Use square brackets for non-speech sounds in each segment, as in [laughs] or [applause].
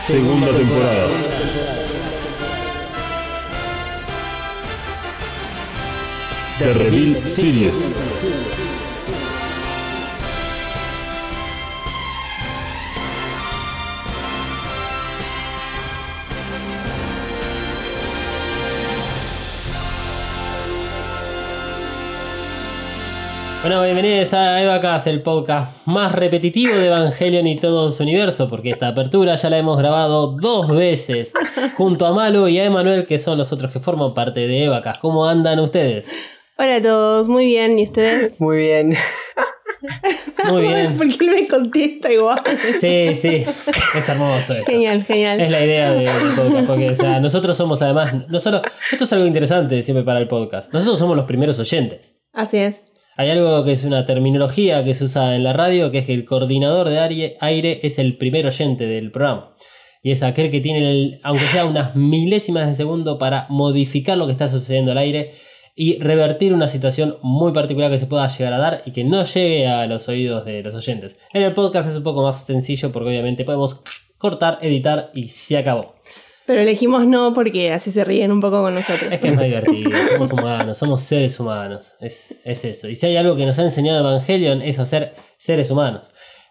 Segunda temporada. The Reveal Series. Bueno, bienvenidos a Evacas, el podcast más repetitivo de Evangelion y todo su universo, porque esta apertura ya la hemos grabado dos veces, junto a Malo y a Emanuel, que son los otros que forman parte de Evacas. ¿Cómo andan ustedes? Hola a todos, muy bien, ¿y ustedes? [laughs] Muy bien. Muy bien. [laughs] ¿Por qué me contesta igual? Sí, sí, es hermoso. esto. Genial, genial. Es la idea del podcast, porque o sea, nosotros somos además, no solo, esto es algo interesante siempre para el podcast, nosotros somos los primeros oyentes. Así es. Hay algo que es una terminología que se usa en la radio, que es que el coordinador de aire, es el primer oyente del programa. Y es aquel que tiene, aunque sea unas milésimas de segundo, para modificar lo que está sucediendo al aire y revertir una situación muy particular que se pueda llegar a dar y que no llegue a los oídos de los oyentes. En el podcast es un poco más sencillo porque obviamente podemos cortar, editar y se acabó. Pero elegimos no porque así se ríen un poco con nosotros. Es que es más divertido, somos humanos, somos seres humanos, es, es eso. Y si hay algo que nos ha enseñado Evangelion es hacer seres humanos.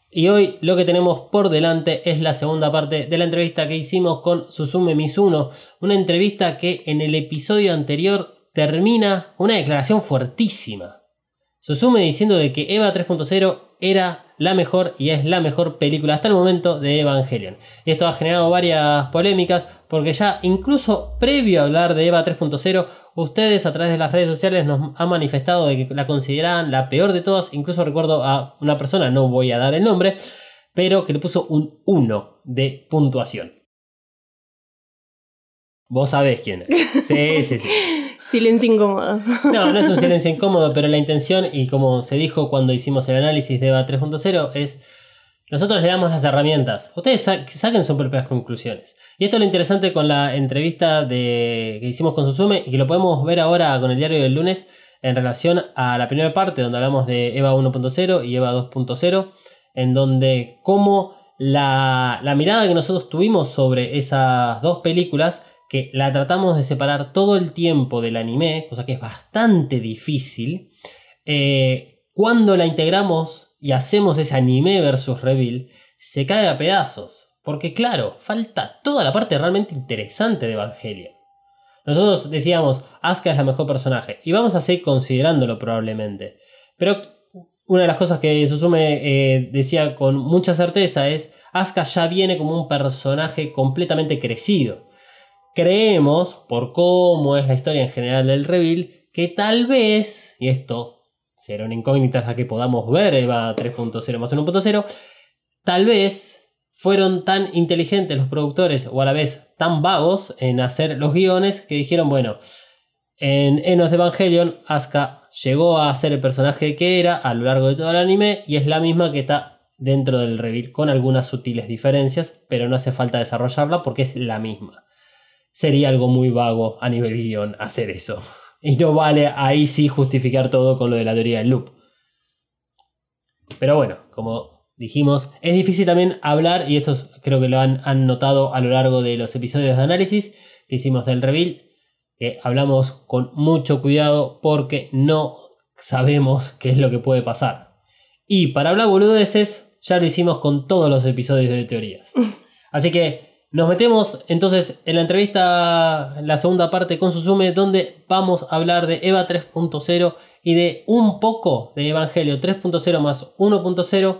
Y hoy lo que tenemos por delante es la segunda parte de la entrevista que hicimos con Susume Mizuno, una entrevista que en el episodio anterior termina una declaración fuertísima. Susume diciendo de que Eva 3.0 era la mejor y es la mejor película hasta el momento de Evangelion. Y esto ha generado varias polémicas porque ya incluso previo a hablar de Eva 3.0, ustedes a través de las redes sociales nos han manifestado de que la consideraban la peor de todas. Incluso recuerdo a una persona, no voy a dar el nombre, pero que le puso un 1 de puntuación. Vos sabés quién es. Sí, [laughs] sí, sí. Silencio incómodo. No, no es un [laughs] silencio incómodo, pero la intención, y como se dijo cuando hicimos el análisis de EVA 3.0, es nosotros le damos las herramientas. Ustedes sa- saquen sus propias conclusiones. Y esto es lo interesante con la entrevista de, que hicimos con Susume y que lo podemos ver ahora con el diario del lunes en relación a la primera parte donde hablamos de EVA 1.0 y EVA 2.0, en donde cómo la, la mirada que nosotros tuvimos sobre esas dos películas que la tratamos de separar todo el tiempo del anime, cosa que es bastante difícil. eh, cuando la integramos y hacemos ese anime versus reveal, se cae a pedazos. Porque claro, falta toda la parte realmente interesante de Evangelion. Nosotros decíamos, Asuka es la mejor personaje, y vamos a seguir considerándolo probablemente. Pero una de las cosas que Susume eh, decía con mucha certeza es, Asuka ya viene como un personaje completamente crecido creemos, por cómo es la historia en general del reveal, que tal vez, y esto será una incógnita hasta que podamos ver Eva 3.0 más 1.0, tal vez fueron tan inteligentes los productores o a la vez tan vagos en hacer los guiones que dijeron, bueno, en Enos de Evangelion, Asuka llegó a ser el personaje que era a lo largo de todo el anime y es la misma que está dentro del reveal con algunas sutiles diferencias, pero no hace falta desarrollarla porque es la misma sería algo muy vago a nivel guion hacer eso. [laughs] Y no vale ahí sí justificar todo con lo de la teoría del loop. Pero bueno, como dijimos, es difícil también hablar, y esto es- creo que lo han, han notado a lo largo de los episodios de análisis que hicimos del reveal, que hablamos con mucho cuidado porque no sabemos qué es lo que puede pasar. Y para hablar boludeces, ya lo hicimos con todos los episodios de teorías. [laughs] Así que nos metemos entonces en la entrevista, en la segunda parte con Susume, donde vamos a hablar de EVA 3.0 y de un poco de Evangelio 3.0 más 1.0,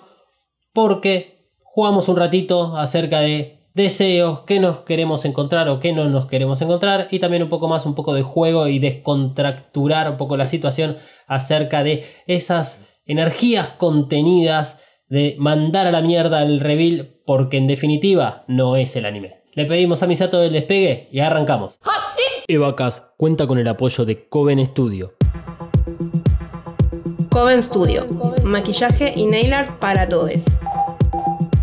porque jugamos un ratito acerca de deseos, qué nos queremos encontrar o qué no nos queremos encontrar, y también un poco más, un poco de juego y descontracturar un poco la situación acerca de esas energías contenidas de mandar a la mierda el reveal porque en definitiva no es el anime. Le pedimos a Misato el despegue y arrancamos. ¡Así! Evacast cuenta con el apoyo de Coven Studio. Coven Studio, maquillaje y nail art para todos.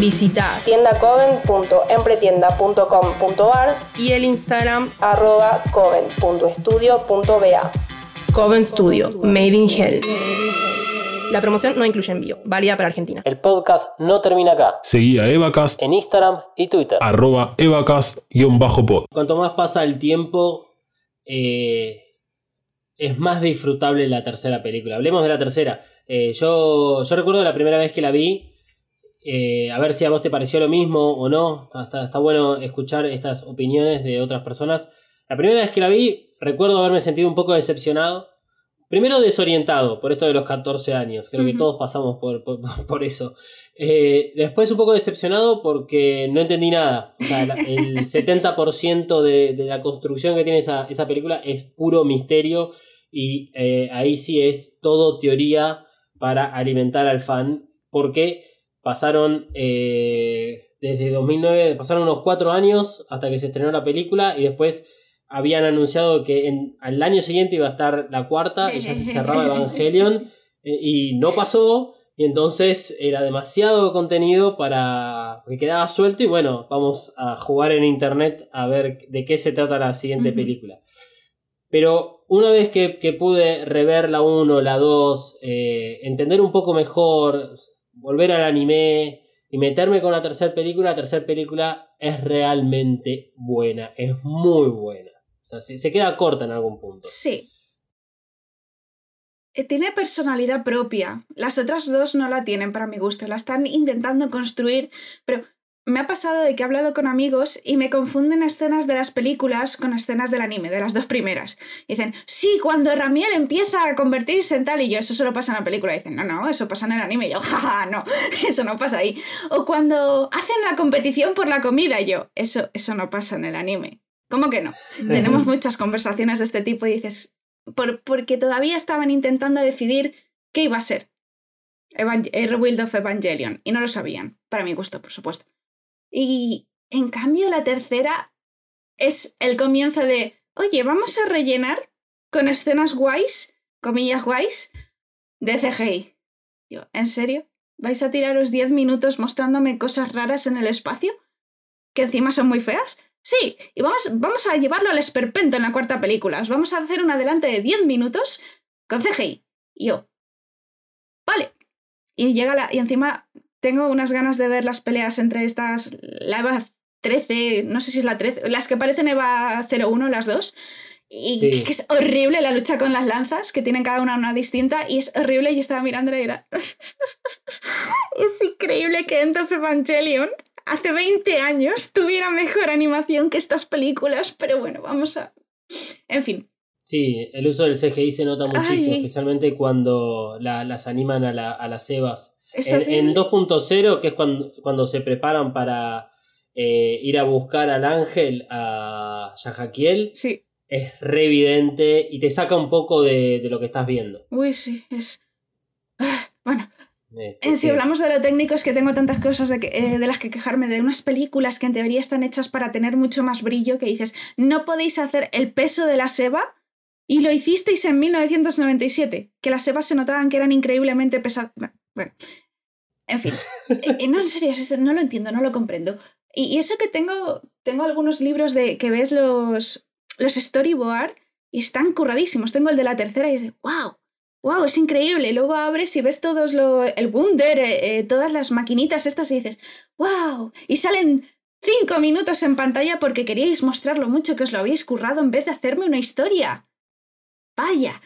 Visita tiendacoven.empretienda.com.ar y el Instagram arroba coven.estudio.ba. Coven Studio, Made in Hell. La promoción no incluye envío, válida para Argentina. El podcast no termina acá. Seguí a Evacast, En Instagram y Twitter. arroba evacast-pod. Cuanto más pasa el tiempo, eh, es más disfrutable la tercera película. Hablemos de la tercera. Eh, yo, yo recuerdo la primera vez que la vi. Eh, a ver si a vos te pareció lo mismo o no. Está, está- está bueno escuchar estas opiniones de otras personas. La primera vez que la vi, recuerdo haberme sentido un poco decepcionado. Primero desorientado por esto de los 14 años. Creo que todos pasamos por, por- [laughs] por eso. Eh, después un poco decepcionado porque no entendí nada. O sea, la- el [laughs] 70% de, de la construcción que tiene esa, esa película es puro misterio y eh, ahí sí es todo teoría para alimentar al fan porque pasaron eh, desde 2009, pasaron unos 4 años hasta que se estrenó la película y después habían anunciado que en- al año siguiente iba a estar la cuarta y ya se cerraba Evangelion [laughs] eh, y no pasó y entonces era demasiado contenido para que quedaba suelto y bueno, vamos a jugar en internet a ver de qué se trata la siguiente película. Pero una vez que, que pude rever la 1, la 2, eh, entender un poco mejor, volver al anime y meterme con la tercera película, la tercera película es realmente buena, es muy buena. O sea, se, se queda corta en algún punto. Sí. Eh, Tiene personalidad propia. Las otras dos no la tienen para mi gusto. La están intentando construir. Pero me ha pasado de que he hablado con amigos y me confunden escenas de las películas con escenas del anime, de las dos primeras. Y dicen, sí, cuando Ramiel empieza a convertirse en tal y yo, eso solo pasa en la película. Y dicen, no, no, eso pasa en el anime. Y yo, [laughs] jaja, no, [laughs] eso no pasa ahí. O cuando hacen la competición por la comida, y yo, eso, eso no pasa en el anime. ¿Cómo que no? Tenemos muchas conversaciones de este tipo y dices, por- porque todavía estaban intentando decidir qué iba a ser Evang- el Rebuild of Evangelion y no lo sabían, para mi gusto, por supuesto. Y en cambio la tercera es el comienzo de, oye, vamos a rellenar con escenas guays, comillas guays, de CGI. Yo, ¿en serio? ¿Vais a tiraros 10 minutos mostrándome cosas raras en el espacio? ¿Que encima son muy feas? Sí, y vamos, vamos a llevarlo al esperpento en la cuarta película. Os vamos a hacer un adelante de 10 minutos con CGI. Y yo, vale. Y llega la. Y encima tengo unas ganas de ver las peleas entre estas. La Eva 13, no sé si es la 13, las que parecen Eva 01, las dos. Y Sí. que es horrible la lucha con las lanzas, que tienen cada una una distinta, y es horrible. Y yo estaba mirándola y era. [laughs] es increíble que End of Evangelion hace 20 años tuviera mejor animación que estas películas, pero bueno, vamos a. En fin. Sí, el uso del CGI se nota muchísimo, Ay. especialmente cuando la- las animan a, la- a las Evas. En, en horrible. 2.0, que es cuando, cuando se preparan para eh, ir a buscar al ángel, a Yajaquiel, Sí. es re evidente y te saca un poco de, de lo que estás viendo. Uy, sí, es. Ah, Bueno, Eh, Eh, si hablamos de lo técnico es que tengo tantas cosas de, que- eh, de las que quejarme, de unas películas que en teoría están hechas para tener mucho más brillo, que dices, no podéis hacer el peso de la seba y lo hicisteis en 1997, que las sebas se notaban que eran increíblemente pesadas. Bueno, en fin, Eh, no, en serio, no lo entiendo, no lo comprendo. Y, eso que tengo, tengo algunos libros de que ves los, los storyboard y están curradísimos. Tengo el de la tercera y es de, wow, wow, es increíble. Luego abres y ves todos lo, el Wunder, eh, eh, todas las maquinitas estas y dices, wow. Y salen cinco minutos en pantalla porque queríais mostrar lo mucho que os lo habéis currado en vez de hacerme una historia. Vaya.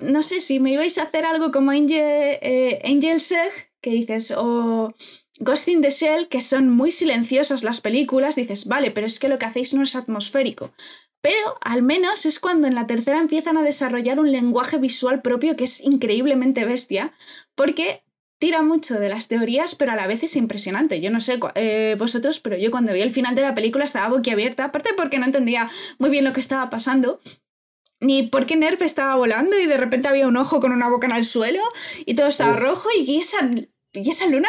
No sé si me ibais a hacer algo como Angel, eh, Angel que dices, o Ghost in the Shell, que son muy silenciosas las películas, dices, vale, pero es que lo que hacéis no es atmosférico. Pero al menos es cuando en la tercera empiezan a desarrollar un lenguaje visual propio que es increíblemente bestia, porque tira mucho de las teorías, pero a la vez es impresionante. Yo no sé eh, vosotros, pero yo cuando vi el final de la película estaba boquiabierta, aparte porque no entendía muy bien lo que estaba pasando. Ni por qué Nerf estaba volando y de repente había un ojo con una boca en el suelo y todo estaba rojo y esa, y esa luna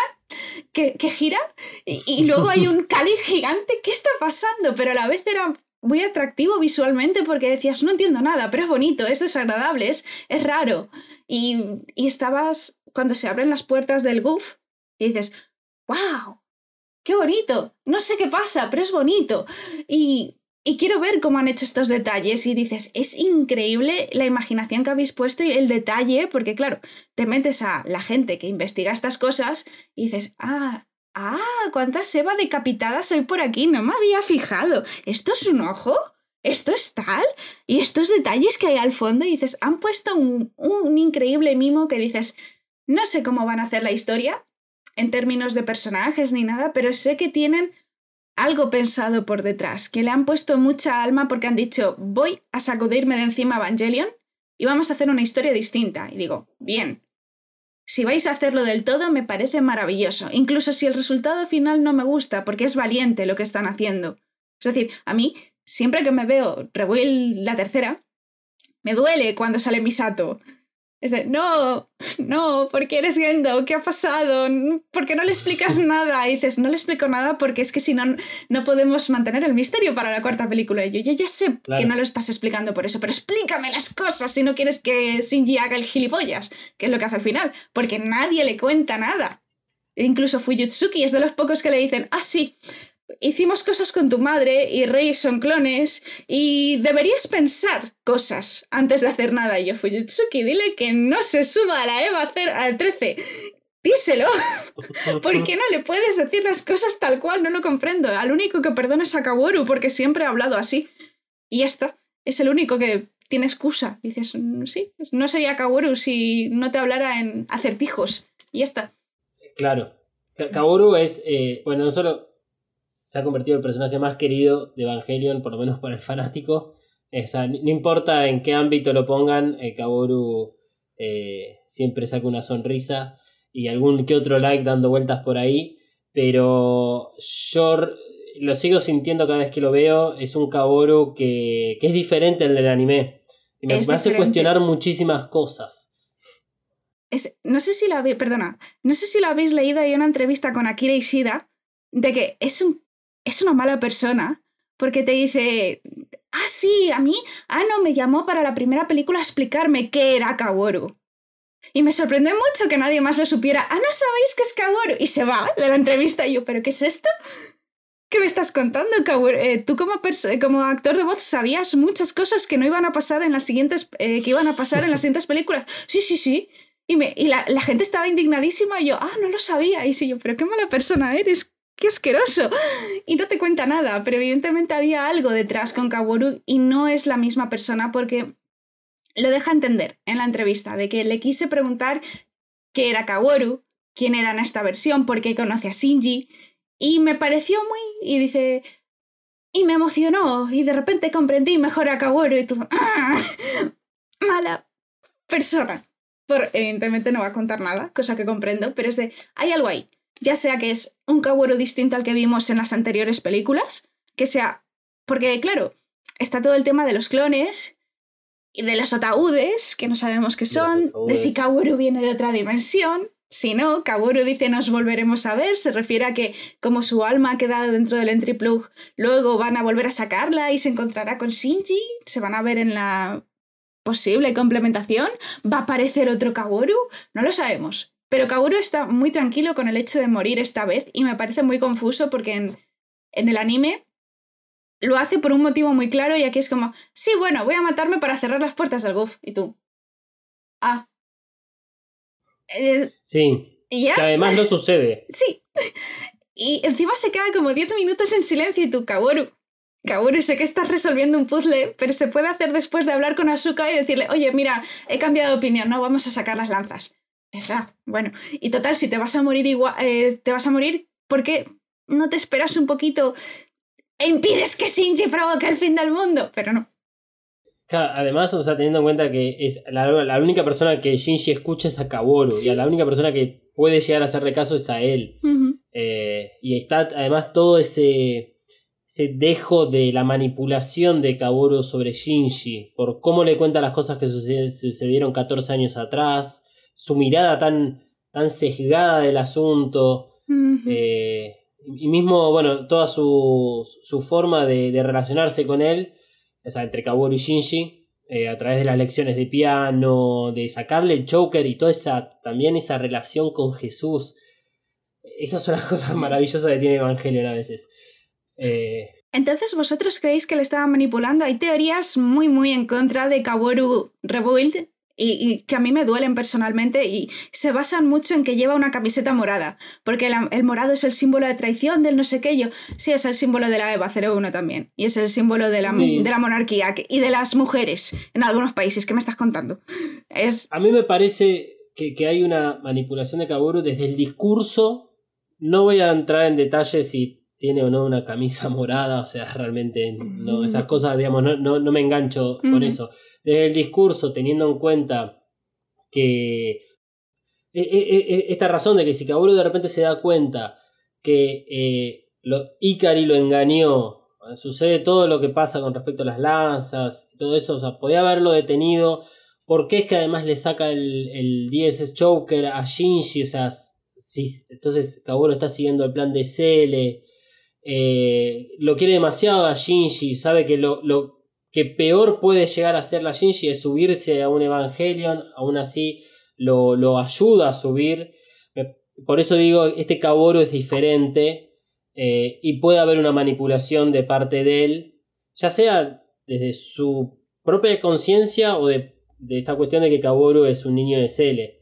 que, gira y, y luego hay un [laughs] cáliz gigante. ¿Qué está pasando? Pero a la vez era muy atractivo visualmente porque decías, no entiendo nada, pero es bonito, es desagradable, es, es raro. Y, y estabas, cuando se abren las puertas del goof, y dices, wow, qué bonito, no sé qué pasa, pero es bonito. Y, y quiero ver cómo han hecho estos detalles y dices, es increíble la imaginación que habéis puesto y el detalle, porque claro, te metes a la gente que investiga estas cosas y dices, ah, Ah, cuántas Eva decapitadas hay por aquí, no me había fijado. ¿Esto es un ojo? ¿Esto es tal? Y estos detalles que hay al fondo, dices, han puesto un, un increíble mimo que dices, no sé cómo van a hacer la historia en términos de personajes ni nada, pero sé que tienen algo pensado por detrás, que le han puesto mucha alma porque han dicho, voy a sacudirme de encima Evangelion y vamos a hacer una historia distinta. Y digo, bien, si vais a hacerlo del todo, me parece maravilloso, incluso si el resultado final no me gusta, porque es valiente lo que están haciendo. Es decir, a mí, siempre que me veo Rebuild la tercera, me duele cuando sale Misato. Es de, no, no, ¿por qué eres Gendo? ¿Qué ha pasado? ¿Por qué no le explicas [laughs] nada? Y dices, no le explico nada porque es que si no, no podemos mantener el misterio para la cuarta película. Y yo, yo ya sé que no lo estás explicando por eso, pero explícame las cosas si no quieres que Shinji haga el gilipollas, que es lo que hace al final, porque nadie le cuenta nada. Incluso Fuyutsuki es de los pocos que le dicen, ah, sí, hicimos cosas con tu madre y Rey son clones y deberías pensar cosas antes de hacer nada. Y yo, Fujitsuki, dile que no se suba a la EVA al 13. Díselo. [laughs] ¿Por qué no le puedes decir las cosas tal cual? No lo comprendo. Al único que perdona es a Kaworu porque siempre ha hablado así. Y ya está. Es el único que tiene excusa. Dices, mm, sí, no sería Kaworu si no te hablara en acertijos. Y ya está. Claro. Kaworu es, eh, bueno, no solo se ha convertido en el personaje más querido de Evangelion, por lo menos para el fanático. no importa en qué ámbito lo pongan, eh, Kaboru eh, siempre saca una sonrisa y algún que otro like dando vueltas por ahí. Pero yo lo sigo sintiendo cada vez que lo veo. Es un Kaboru que, es diferente al del anime. Y me, hace cuestionar muchísimas cosas. no sé si la perdona, no sé si lo habéis leído, hay una entrevista con Akira Ishida de que es un es una mala persona porque te dice, ah, sí, a mí, ah, no, me llamó para la primera película a explicarme qué era Kaworu. Y me sorprendió mucho que nadie más lo supiera. Ah, no sabéis qué es Kaworu. Y se va de la entrevista y yo, ¿pero qué es esto? ¿Qué me estás contando, Kaworu? Eh, tú como, como actor de voz sabías muchas cosas que no iban a pasar en las siguientes, eh, que iban a pasar en las siguientes películas. Sí, sí, sí. Y, me, y la, la, gente estaba indignadísima y yo, ah, no lo sabía. Y sí, yo, pero qué mala persona eres qué asqueroso. Y no te cuenta nada, pero evidentemente había algo detrás con Kaworu y no es la misma persona porque lo deja entender en la entrevista, de que le quise preguntar qué era Kaworu, quién era en esta versión, por qué conoce a Shinji, y me pareció muy... y dice... Y me emocionó, y de repente comprendí mejor a Kaworu y tú... ¡Ah! [laughs] Mala persona. Por, evidentemente no va a contar nada, cosa que comprendo, pero es de... Hay algo ahí ya sea que es un Kaworu distinto al que vimos en las anteriores películas, que sea... Porque, claro, está todo el tema de los clones y de los ataúdes, que no sabemos qué son, de si Kaworu viene de otra dimensión. Si no, Kaworu dice nos volveremos a ver, se refiere a que como su alma ha quedado dentro del entry plug, luego van a volver a sacarla y se encontrará con Shinji, se van a ver en la posible complementación, va a aparecer otro Kaworu, no lo sabemos. Pero Kaoru está muy tranquilo con el hecho de morir esta vez y me parece muy confuso porque en, en el anime lo hace por un motivo muy claro y aquí es como, sí, bueno, voy a matarme para cerrar las puertas del GUF. Y tú, ah. Eh, sí. ¿ya? Que además no [laughs] sucede. Sí. Y encima se queda como 10 minutos en silencio y tú, Kaworu. Kaworu, sé que estás resolviendo un puzzle, pero se puede hacer después de hablar con Asuka y decirle, oye, mira, he cambiado de opinión, no, vamos a sacar las lanzas. Esa, bueno. Y total, si te vas a morir igual, eh, te vas a morir porque no te esperas un poquito e impides que Shinji provoque el fin del mundo, pero no. además, o sea, teniendo en cuenta que es la, única persona que Shinji escucha es a Kaworu, y a la única persona que puede llegar a hacerle caso es a él. Ujú. Eh, y está además todo ese, ese dejo de la manipulación de Kaworu sobre Shinji, por cómo le cuenta las cosas que sucedieron 14 años atrás, su mirada tan, tan sesgada del asunto, eh, y mismo, bueno, toda su, su forma de, de relacionarse con él, o sea, entre Kaworu y Shinji, eh, a través de las lecciones de piano, de sacarle el choker y toda esa, también esa relación con Jesús. Esas son las [laughs] cosas maravillosas que tiene Evangelion a veces. Eh, Entonces, ¿vosotros creéis que le estaba manipulando? Hay teorías muy, muy en contra de Kaworu Rebuild y, y que a mí me duelen personalmente y se basan mucho en que lleva una camiseta morada, porque el morado es el símbolo de traición del no sé qué. Yo, sí, es el símbolo de la EVA 01 también y es el símbolo de la, Sí. de la monarquía que- y de las mujeres en algunos países. ¿Qué me estás contando? Es. a mí me parece que, que hay una manipulación de Kaworu desde el discurso. No voy a entrar en detalles si tiene o no una camisa [laughs] morada, o sea, realmente no, esas cosas, digamos, no, no, no me engancho con eso. Desde el discurso, teniendo en cuenta que e- e- e- esta razón de que si Kaworu de repente se da cuenta que eh, lo, Ikari lo engañó, eh, sucede todo lo que pasa con respecto a las lanzas, todo eso, o sea, podía haberlo detenido. ¿Por qué es que además le saca el, el DSS Choker a Shinji? O sea, entonces Kaworu está siguiendo el plan de Cele. eh, lo quiere demasiado a Shinji, sabe que lo que peor puede llegar a hacer la Shinji es subirse a un Evangelion, aún así lo, lo ayuda a subir. Por eso digo, este Kaworu es diferente eh, y puede haber una manipulación de parte de él, ya sea desde su propia conciencia o de, esta cuestión de que Kaworu es un niño de Cele.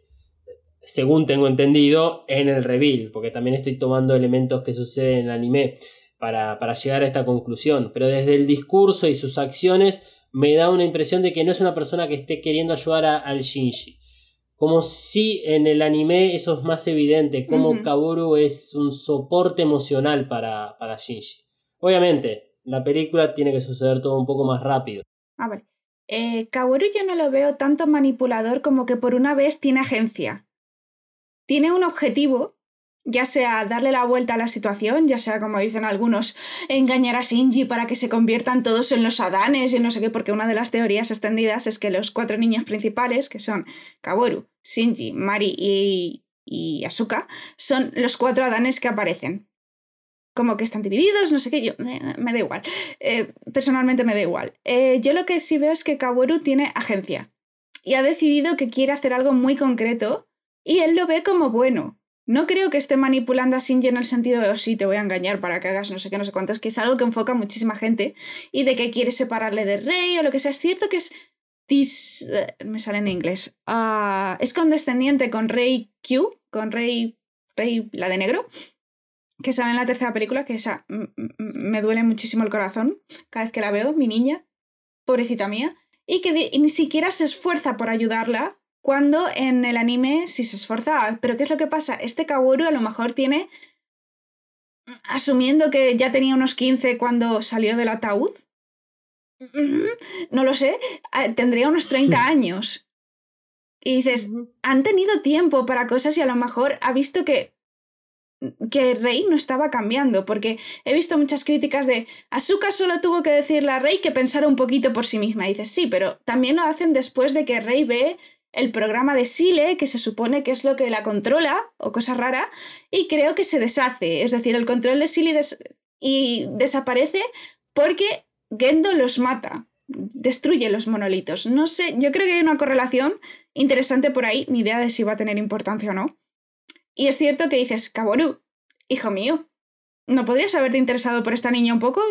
Según tengo entendido, en el reveal, porque también estoy tomando elementos que suceden en el anime para, para llegar a esta conclusión. Pero desde el discurso y sus acciones me da una impresión de que no es una persona que esté queriendo ayudar a- al Shinji. Como si en el anime eso es más evidente, como Ujú. Kaworu es un soporte emocional para, para Shinji. Obviamente, la película tiene que suceder todo un poco más rápido. Ah, vale. Eh, Kaworu yo no lo veo tanto manipulador como que por una vez tiene agencia. Tiene un objetivo, ya sea darle la vuelta a la situación, ya sea como dicen algunos, engañar a Shinji para que se conviertan todos en los Adanes y no sé qué, porque una de las teorías extendidas es que los cuatro niños principales, que son Kaworu, Shinji, Mari y, y Asuka, son los cuatro Adanes que aparecen. Como que están divididos, no sé qué, yo me, da igual. Eh, personalmente me da igual. Eh, yo lo que sí veo es que Kaworu tiene agencia y ha decidido que quiere hacer algo muy concreto y él lo ve como bueno. No creo que esté manipulando a Shinji en el sentido de, oh, sí, te voy a engañar para que hagas no sé qué, no sé cuántos, que es algo que enfoca a muchísima gente y de que quiere separarle de Rey o lo que sea. Es cierto que es. dis- eh, me sale en inglés. Ah, es condescendiente con Rey Q, con Rey. Rey, la de negro, que sale en la tercera película, que esa me duele muchísimo el corazón cada vez que la veo, mi niña, pobrecita mía, y que ni siquiera se esfuerza por ayudarla cuando en el anime sí se esforza. Pero ¿qué es lo que pasa? Este Kaworu a lo mejor tiene, asumiendo que ya tenía unos 15 cuando salió del ataúd, mm, no lo sé, ah, tendría unos 30 [laughs] años. Y dices, han tenido tiempo para cosas y a lo mejor ha visto que que Rey no estaba cambiando, porque he visto muchas críticas de Asuka solo tuvo que decirle a Rey que pensara un poquito por sí misma. Y dices, sí, pero también lo hacen después de que Rey ve el programa de Sile, que se supone que es lo que la controla, o cosa rara, y creo que se deshace. Es decir, el control de Sile y desaparece porque Gendo los mata, destruye los monolitos. No sé, yo creo que hay una correlación interesante por ahí, ni idea de si va a tener importancia o no. Y es cierto que dices, Kaboru, hijo mío, ¿no podrías haberte interesado por esta niña un poco?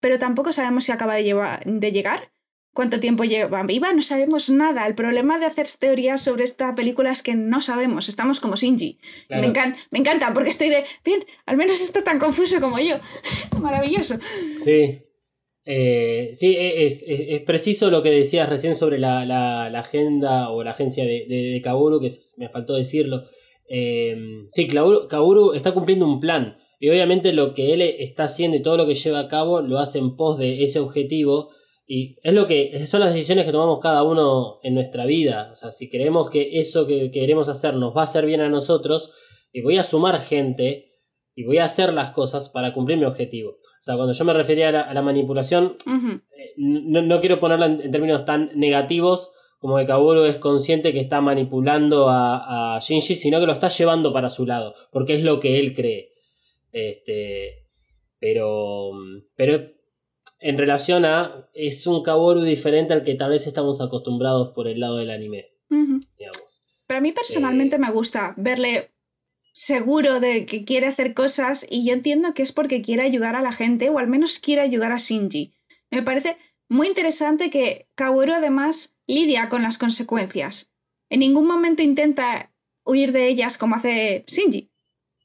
Pero tampoco sabemos si acaba de llegar. ¿Cuánto tiempo lleva viva? No sabemos nada. El problema de hacer teorías sobre esta película es que no sabemos. Estamos como Shinji. Claro. Me, encan- me encanta porque estoy de, bien, al menos está tan confuso como yo. [laughs] Maravilloso. Sí. Eh, sí, e- es, es- es preciso lo que decías recién sobre la, la- la agenda o la agencia de, de, que es- me faltó decirlo. Eh, sí, Kaworu, Kaworu está cumpliendo un plan. Y obviamente lo que él está haciendo y todo lo que lleva a cabo lo hace en pos de ese objetivo. Y es lo que son las decisiones que tomamos cada uno en nuestra vida. O sea, si creemos que eso que queremos hacer nos va a hacer bien a nosotros, y voy a sumar gente y voy a hacer las cosas para cumplir mi objetivo. O sea, cuando yo me refería a la, manipulación, eh, no, no quiero ponerla en, en términos tan negativos como que Kaworu es consciente que está manipulando a, a Shinji, sino que lo está llevando para su lado, porque es lo que él cree. Este, pero, pero en relación a, es un Kaworu diferente al que tal vez estamos acostumbrados por el lado del anime, digamos. Pero a mí personalmente me gusta verle seguro de que quiere hacer cosas y yo entiendo que es porque quiere ayudar a la gente o al menos quiere ayudar a Shinji. Me parece muy interesante que Kaworu además lidia con las consecuencias. En ningún momento intenta huir de ellas como hace Shinji.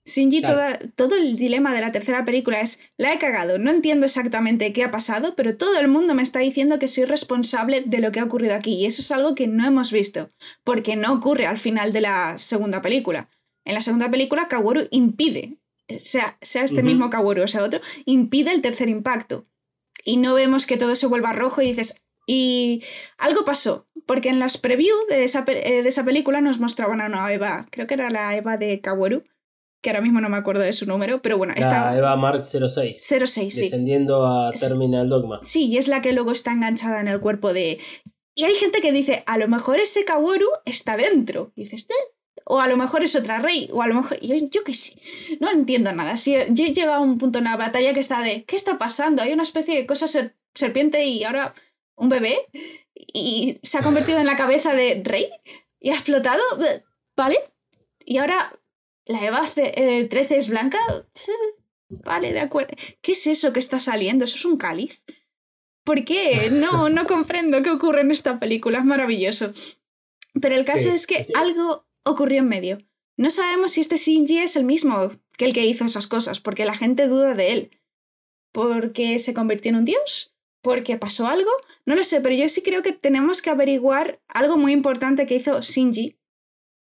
Shinji, Claro. toda- todo el dilema de la tercera película es, la he cagado, no entiendo exactamente qué ha pasado, pero todo el mundo me está diciendo que soy responsable de lo que ha ocurrido aquí y eso es algo que no hemos visto porque no ocurre al final de la segunda película. En la segunda película, Kaworu impide, sea, sea este mismo Kaworu o sea otro, impide el tercer impacto. Y no vemos que todo se vuelva rojo y dices, y algo pasó, porque en las preview de esa, eh, de esa película nos mostraban a una Eva, creo que era la Eva de Kaworu, que ahora mismo no me acuerdo de su número, pero bueno, está Eva Mark 06, 06, sí. descendiendo a Terminal Dogma. Sí, y es la que luego está enganchada en el cuerpo de... Y hay gente que dice, a lo mejor ese Kaworu está dentro. Y dices, "Eh". O a lo mejor es otra rey, o a lo mejor... Yo, yo qué sé, no entiendo nada. Si yo he llegado a un punto en la batalla que está de, ¿qué está pasando? Hay una especie de cosa ser- serpiente y ahora un bebé y se ha convertido en la cabeza de rey y ha explotado, ¿vale? Y ahora la Eva eh, 13 es blanca. Vale, de acuerdo. ¿Qué es eso que está saliendo? ¿Eso es un cáliz? ¿Por qué? No, [laughs] no comprendo qué ocurre en esta película. Es maravilloso. Pero el caso Sí. es que algo ocurrió en medio. No sabemos si este Shinji es el mismo que el que hizo esas cosas, porque la gente duda de él. ¿Porque se convirtió en un dios? ¿Porque pasó algo? No lo sé, pero yo sí creo que tenemos que averiguar algo muy importante que hizo Shinji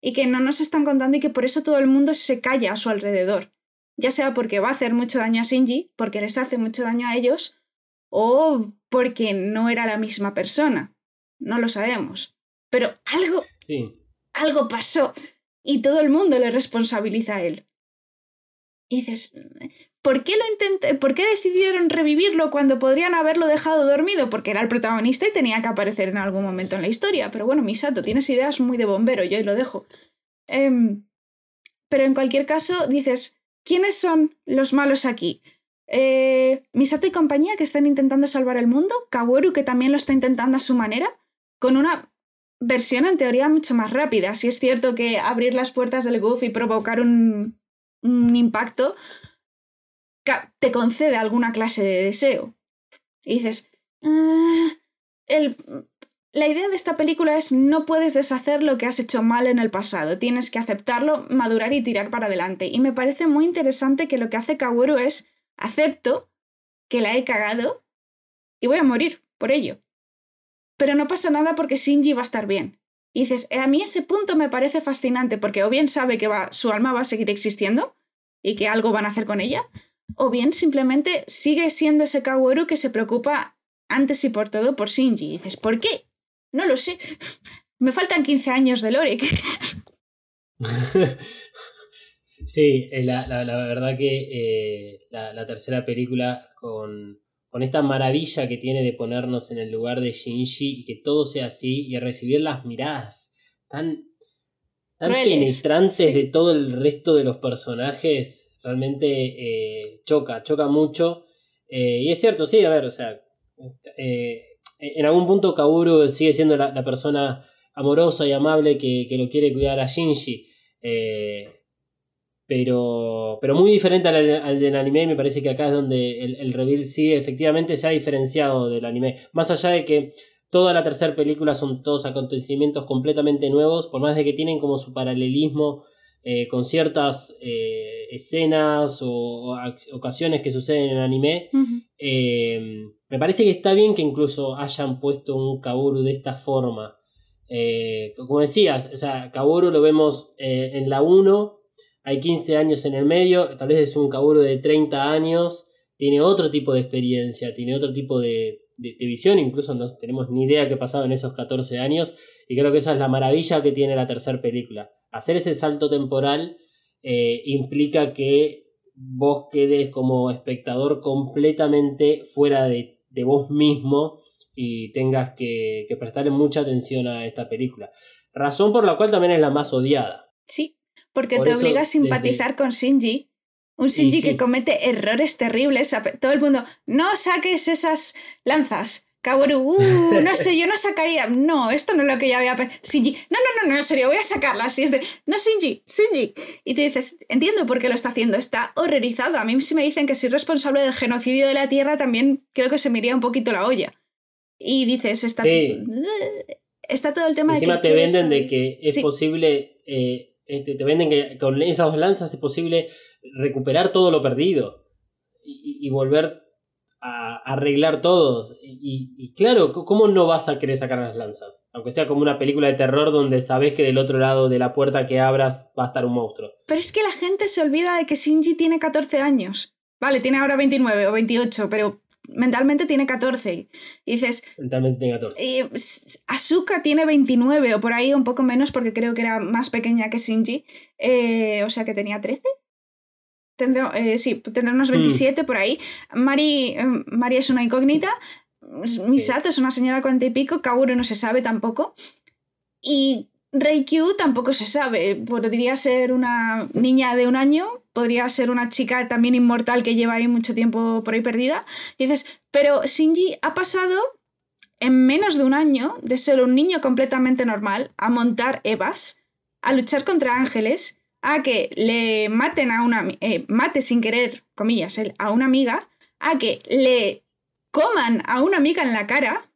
y que no nos están contando y que por eso todo el mundo se calla a su alrededor. Ya sea porque va a hacer mucho daño a Shinji, porque les hace mucho daño a ellos, o porque no era la misma persona. No lo sabemos. Pero algo, Sí. algo pasó y todo el mundo le responsabiliza a él. Y dices, ¿por qué lo? ¿Por qué decidieron revivirlo cuando podrían haberlo dejado dormido? Porque era el protagonista y tenía que aparecer en algún momento en la historia. Pero bueno, Misato, tienes ideas muy de bombero, yo ahí lo dejo. Em, pero en cualquier caso, dices, ¿quiénes son los malos aquí? Eh, Misato y compañía que están intentando salvar el mundo, Kaworu que también lo está intentando a su manera, con una versión en teoría mucho más rápida. Si es cierto que abrir las puertas del GUF y provocar un, un impacto te concede alguna clase de deseo. Y dices, "Ah, la idea de esta película es no puedes deshacer lo que has hecho mal en el pasado, tienes que aceptarlo, madurar y tirar para adelante. Y me parece muy interesante que lo que hace Kaworu es acepto que la he cagado y voy a morir por ello. Pero no pasa nada porque Shinji va a estar bien. Y dices, "Eh, a mí ese punto me parece fascinante porque o bien sabe que va, su alma va a seguir existiendo y que algo van a hacer con ella, o bien simplemente sigue siendo ese Kaworu que se preocupa antes y por todo por Shinji. Y dices, ¿por qué? No lo sé. Me faltan 15 años de Lore. [laughs] sí, eh, la, la- la verdad que eh, la, la tercera película con, con esta maravilla que tiene de ponernos en el lugar de Shinji y que todo sea así y recibir las miradas tan, tan penetrantes sí. de todo el resto de los personajes, realmente eh, choca, choca mucho. Eh, y es cierto, sí, a ver, o sea, eh, en algún punto Kaworu sigue siendo la, la persona amorosa y amable que, que lo quiere cuidar a Shinji. pero, pero muy diferente al, al del anime, me parece que acá es donde el, el reveal sí efectivamente se ha diferenciado del anime. Más allá de que toda la tercera película son todos acontecimientos completamente nuevos, por más de que tienen como su paralelismo eh, con ciertas eh, escenas o, ocasiones que suceden en anime, eh, me parece que está bien que incluso hayan puesto un Kaworu de esta forma. Como decías, o sea, lo vemos en la 1, hay 15 años en el medio, tal vez es un Kaworu de 30 años, tiene otro tipo de experiencia, tiene otro tipo de, de, de visión, incluso no tenemos ni idea qué ha pasado en esos 14 años, y creo que esa es la maravilla que tiene la tercera película. Hacer ese salto temporal eh, implica que vos quedes como espectador completamente fuera de, de vos mismo y tengas que, que prestarle mucha atención a esta película. Razón por la cual también es la más odiada. Sí, porque Por te obliga a desde- simpatizar con Shinji. Un Shinji sí. que comete errores terribles. Todo el mundo, no saques esas lanzas. Kaworu, "Uh, no [laughs] sé, yo no sacaría. No, esto no es lo que yo había pensado. Shinji, no, no, no, no, en serio, voy a sacarlas. Y es de, no, Shinji, Shinji. Y te dices, entiendo por qué lo está haciendo, está horrorizado. A mí si me dicen que soy responsable del genocidio de la Tierra, también creo que se me iría un poquito la olla. Y dices, está, Sí. está todo el tema Encima de que te venden de que es Sí. posible, eh, este, te venden que con esas dos lanzas es posible recuperar todo lo perdido y- y volver a arreglar todo. Y, y claro, ¿cómo no vas a querer sacar las lanzas? Aunque sea como una película de terror donde sabes que del otro lado de la puerta que abras va a estar un monstruo. Pero es que la gente se olvida de que Shinji tiene 14 años. Vale, tiene ahora 29 o 28, pero mentalmente tiene 14. Y dices, Mentalmente tiene 14. eh, s- Asuka tiene 29 o por ahí un poco menos porque creo que era más pequeña que Shinji. Eh, o sea que tenía 13. Tendrá, eh, sí, tendrá unos Mm. 27 por ahí. Mari, eh, Mari es una incógnita. Misato es una señora cuarenta y pico. Kaoru no se sabe tampoco. Y Reikyu tampoco se sabe. Podría ser una niña de un año, podría ser una chica también inmortal que lleva ahí mucho tiempo por ahí perdida. Y dices, pero Shinji ha pasado en menos de un año de ser un niño completamente normal a montar Evas, a luchar contra ángeles, a que le maten a una eh, mate sin querer, comillas, él, a una amiga, a que le coman a una amiga en la cara,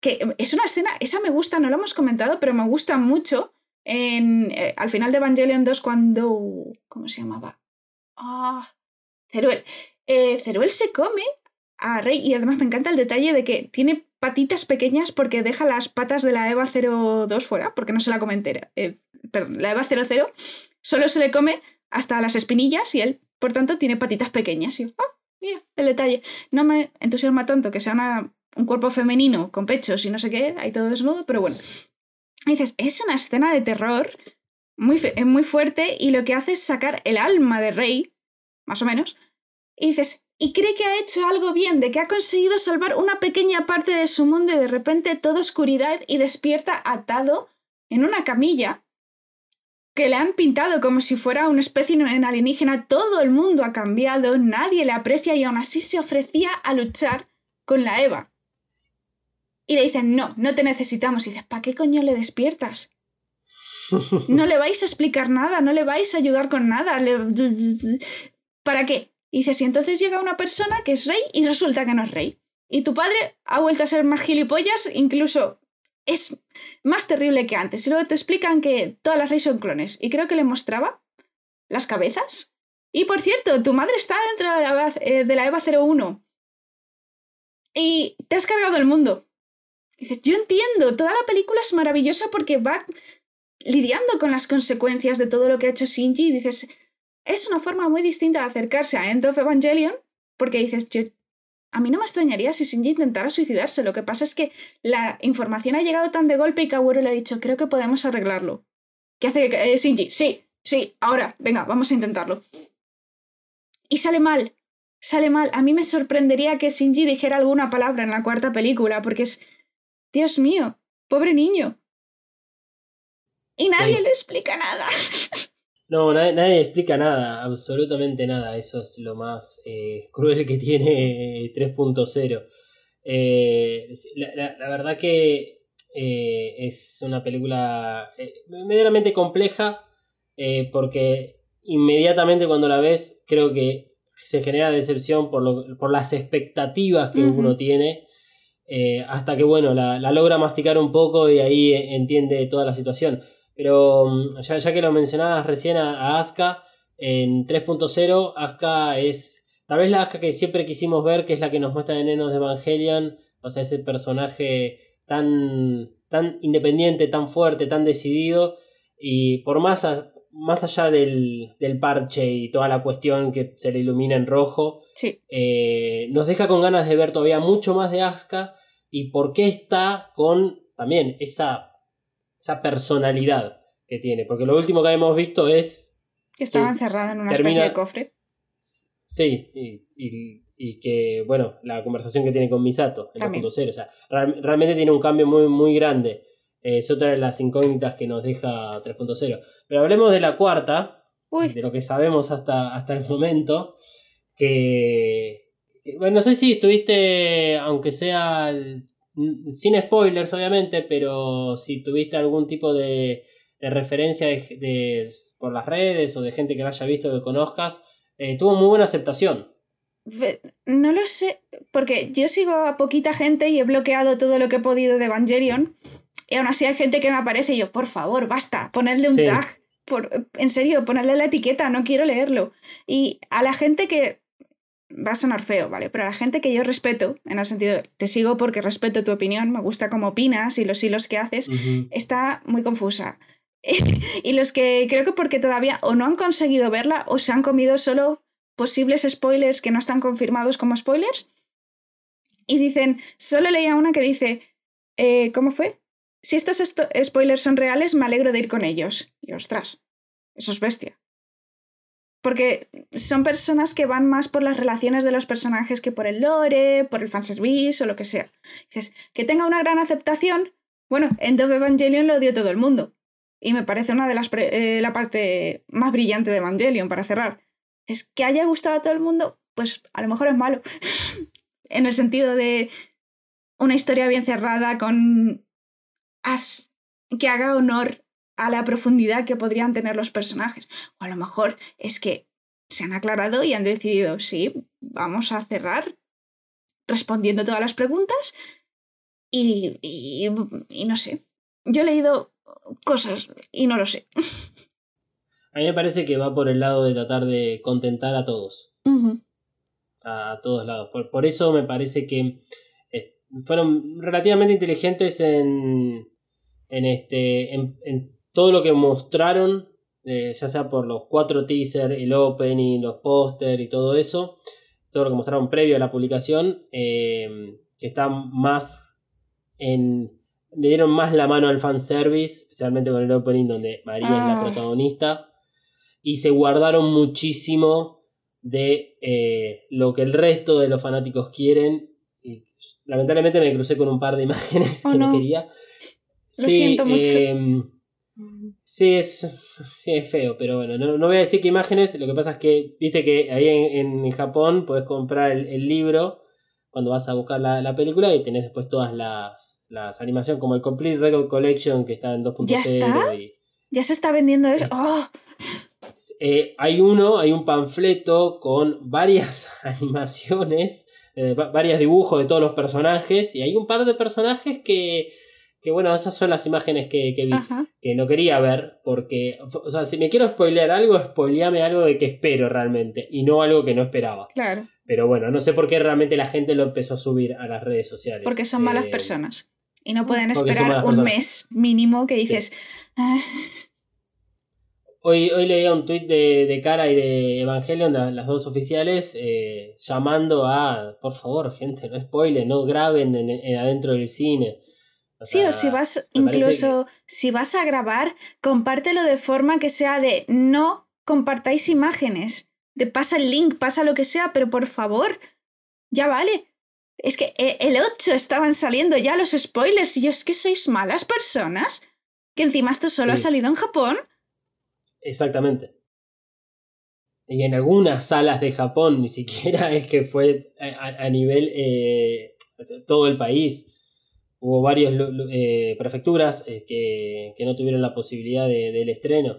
que es una escena, esa me gusta, no lo hemos comentado, pero me gusta mucho eh, al final de Evangelion 2 cuando... ¿Cómo se llamaba? Ah, Ceruel. Eh, Ceruel se come a Rey y además me encanta el detalle de que tiene patitas pequeñas porque deja las patas de la EVA 02 fuera, porque no se la come entera. Eh, perdón, la EVA 00 solo se le come hasta las espinillas y él, por tanto, tiene patitas pequeñas. Y yo, ah, mira, el detalle. No me entusiasma tanto que sea un cuerpo femenino con pechos y no sé qué, ahí todo desnudo, pero bueno. Y dices, es una escena de terror muy, muy fuerte y lo que hace es sacar el alma de Rey, más o menos, y dices, y cree que ha hecho algo bien, de que ha conseguido salvar una pequeña parte de su mundo y de repente toda oscuridad y despierta atado en una camilla que le han pintado como si fuera una especie en alienígena. Todo el mundo ha cambiado, nadie le aprecia y aún así se ofrecía a luchar con la Eva. Y le dicen, no, no te necesitamos. Y dices, ¿para qué coño le despiertas? [laughs] No le vais a explicar nada, no le vais a ayudar con nada. le- [laughs] ¿Para qué? Y dices, y entonces llega una persona que es rey y resulta que no es rey. Y tu padre ha vuelto a ser más gilipollas, incluso es más terrible que antes. Y luego te explican que todas las reyes son clones. Y creo que le mostraba las cabezas. Y por cierto, tu madre está dentro de la, Eva- eh, de la EVA 01. Y te has cargado el mundo. Dices, yo entiendo, toda la película es maravillosa porque va lidiando con las consecuencias de todo lo que ha hecho Shinji y dices, es una forma muy distinta de acercarse a End of Evangelion porque dices, yo, a mí no me extrañaría si Shinji intentara suicidarse, lo que pasa es que la información ha llegado tan de golpe y Kaworu le ha dicho, creo que podemos arreglarlo. ¿Qué hace eh, Shinji? Sí, sí, ahora, venga, vamos a intentarlo. Y sale mal, sale mal. A mí me sorprendería que Shinji dijera alguna palabra en la cuarta película porque es, Dios mío, pobre niño. Y nadie Sí. le explica nada. [laughs] No, nadie, nadie explica nada, absolutamente nada. Eso es lo más eh, cruel que [laughs] tiene 3.0. Eh, la, la- la verdad que eh, es una película eh, medianamente compleja porque inmediatamente cuando la ves creo que se genera decepción por, lo- por las expectativas que uno tiene. hasta que bueno, la, la logra masticar un poco y ahí entiende toda la situación. Pero mm, ya, ya que lo mencionabas recién a, a Asuka, en 3.0, Asuka es tal vez la Asuka que siempre quisimos ver, que es la que nos muestra en Enos de Evangelion, o sea, ese personaje tan, tan independiente, tan fuerte, tan decidido, y por más, a- más allá del, del parche y toda la cuestión que se le ilumina en rojo, Sí. eh, nos deja con ganas de ver todavía mucho más de Asuka y por qué está con también esa, esa personalidad que tiene. Porque lo último que hemos visto es, Que estaba encerrada en una termina- especie de cofre. sí, y, y- y que, bueno, la conversación que tiene con Misato en También. 2.0. O sea, real- realmente tiene un cambio muy, muy grande. Eh, es otra de las incógnitas que nos deja 3.0. Pero hablemos de la cuarta, Uy, de lo que sabemos hasta, hasta el momento, que, que, bueno, no sé si estuviste, aunque sea el- sin spoilers obviamente, pero si tuviste algún tipo de, de referencia de, de- por las redes o de gente que lo haya visto que conozcas, eh, tuvo muy buena aceptación. no lo sé, porque yo sigo a poquita gente y he bloqueado todo lo que he podido de Evangelion. Y aún así hay gente que me aparece y yo, por favor, basta, ponedle un Sí. tag. Por, en serio, ponedle la etiqueta, no quiero leerlo. Y a la gente que. Va a sonar feo, ¿vale? Pero a la gente que yo respeto, en el sentido, te sigo porque respeto tu opinión, me gusta cómo opinas y los hilos que haces, está muy confusa. [laughs] y los que creo que porque todavía o no han conseguido verla o se han comido solo posibles spoilers que no están confirmados como spoilers. Y dicen, solo leía una que dice, eh, ¿cómo fue? Si estos esto- spoilers son reales, me alegro de ir con ellos. Y ostras, eso es bestia. Porque son personas que van más por las relaciones de los personajes que por el lore, por el fanservice o lo que sea. Dices, que tenga una gran aceptación. Bueno, en Dove Evangelion lo dio todo el mundo. Y me parece una de las eh, la parte más brillante de Evangelion para cerrar. Es que haya gustado a todo el mundo, pues a lo mejor es malo. [laughs] en el sentido de una historia bien cerrada con as- que haga honor a la profundidad que podrían tener los personajes. O a lo mejor es que se han aclarado y han decidido, sí, vamos a cerrar respondiendo todas las preguntas y, y, y no sé. Yo he leído cosas y no lo sé. A mí me parece que va por el lado de tratar de contentar a todos. A todos lados. Por, por eso me parece que eh, fueron relativamente inteligentes en, en, este, en, en todo lo que mostraron, eh, ya sea por los cuatro teasers, el opening, los póster y todo eso, todo lo que mostraron previo a la publicación, eh, que está más en... Le dieron más la mano al fanservice, especialmente con el opening donde María es la Ah. protagonista, y se guardaron muchísimo de eh, lo que el resto de los fanáticos quieren. Y lamentablemente me crucé con un par de [laughs] imágenes Oh, que no, no. quería. Lo siento mucho. em, sí, es, sí, es feo, pero bueno, no, no voy a decir qué imágenes. Lo que pasa es que, viste que ahí en, en Japón podés comprar el, el libro cuando vas a buscar la, la película y tenés después todas las, las animaciones, como el Complete Record Collection que está en 2.0. ¿Ya está? y- Ya se está vendiendo eso. ¡Oh! eh, hay uno, hay un panfleto con varias [laughs] animaciones, eh, va- varios dibujos de todos los personajes, y hay un par de personajes que, que bueno, esas son las imágenes que, que vi, Ajá. que no quería ver, porque, o sea, si me quiero spoilear algo, spoileame algo de que espero realmente, y no algo que no esperaba. Claro. Pero bueno, no sé por qué realmente la gente lo empezó a subir a las redes sociales. Porque son malas Eh, personas. Y no pueden esperar un mes mínimo que Sí. dices. "Ah, Hoy, hoy leía un tuit de, de Cara y de Evangelion, la- las dos oficiales, eh, llamando a, por favor, gente, no spoilen, no graben en, en- adentro del cine. O Sí, o si vas, incluso si vas a grabar, compártelo de forma que sea de no compartáis imágenes. De pasa el link, pasa lo que sea, pero por favor, ya vale. Es que eh, el 8 estaban saliendo ya los spoilers y yo es que sois malas personas. Que encima esto solo ha salido en Japón. Exactamente. Y en algunas salas de Japón ni siquiera [laughs] es que fue a, a- a nivel eh, todo el país. Hubo varias prefecturas eh, que, que no tuvieron la posibilidad de- del estreno.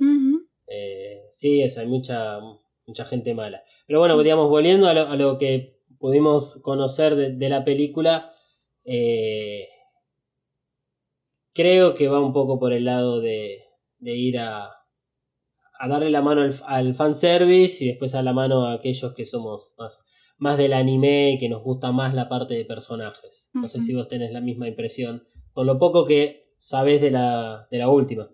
Eh, sí, es, hay mucha, mucha gente mala. Pero bueno, digamos, volviendo a lo, a lo que pudimos conocer de, de la película, eh, creo que va un poco por el lado de, de ir a, a darle la mano al, al fanservice y después a la mano a aquellos que somos más, más del anime y que nos gusta más la parte de personajes. No sé si vos tenés la misma impresión, con lo poco que sabés de la, de la última.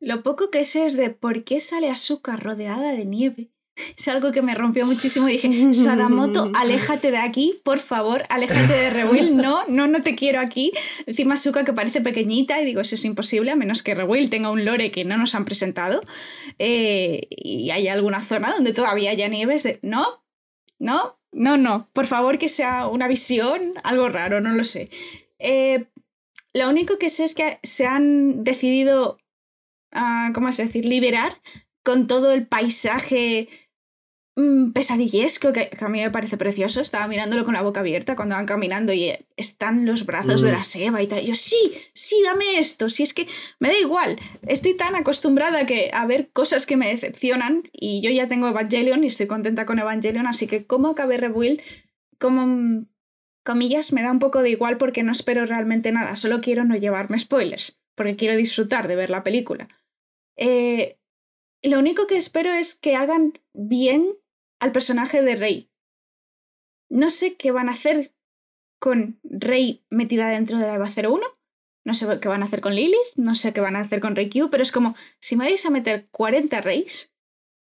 Lo poco que sé es de por qué sale azúcar rodeada de nieve. [laughs] Es algo que me rompió muchísimo dije, [laughs] Sadamoto, aléjate de aquí, por favor, aléjate de Rewill, [laughs] no, no, no te quiero aquí. Encima Asuka que parece pequeñita y digo, eso es imposible, a menos que Rewill tenga un lore que no nos han presentado eh, y hay alguna zona donde todavía haya nieves. De, no, no, no, no, por favor que sea una visión, algo raro, no lo sé. Eh, lo único que sé es que se han decidido, uh, ¿cómo es decir?, liberar con todo el paisaje mm, pesadillesco que, a mí me parece precioso. Estaba mirándolo con la boca abierta cuando van caminando y eh, están los brazos de la mm. Seba y tal. Y yo, sí, sí, dame esto. Si es que me da igual. Estoy tan acostumbrada que a ver cosas que me decepcionan y yo ya tengo Evangelion y estoy contenta con Evangelion, así que cómo acabe Rebuild, como mm, comillas, me da un poco de igual porque no espero realmente nada. Solo quiero no llevarme spoilers, porque quiero disfrutar de ver la película. Eh, lo único que espero es que hagan bien al personaje de Rey. No sé qué van a hacer con Rey metida dentro de la EVA 01. No sé qué van a hacer con Lilith, no sé qué van a hacer con Rey Q, pero es como, si me vais a meter 40 Reys,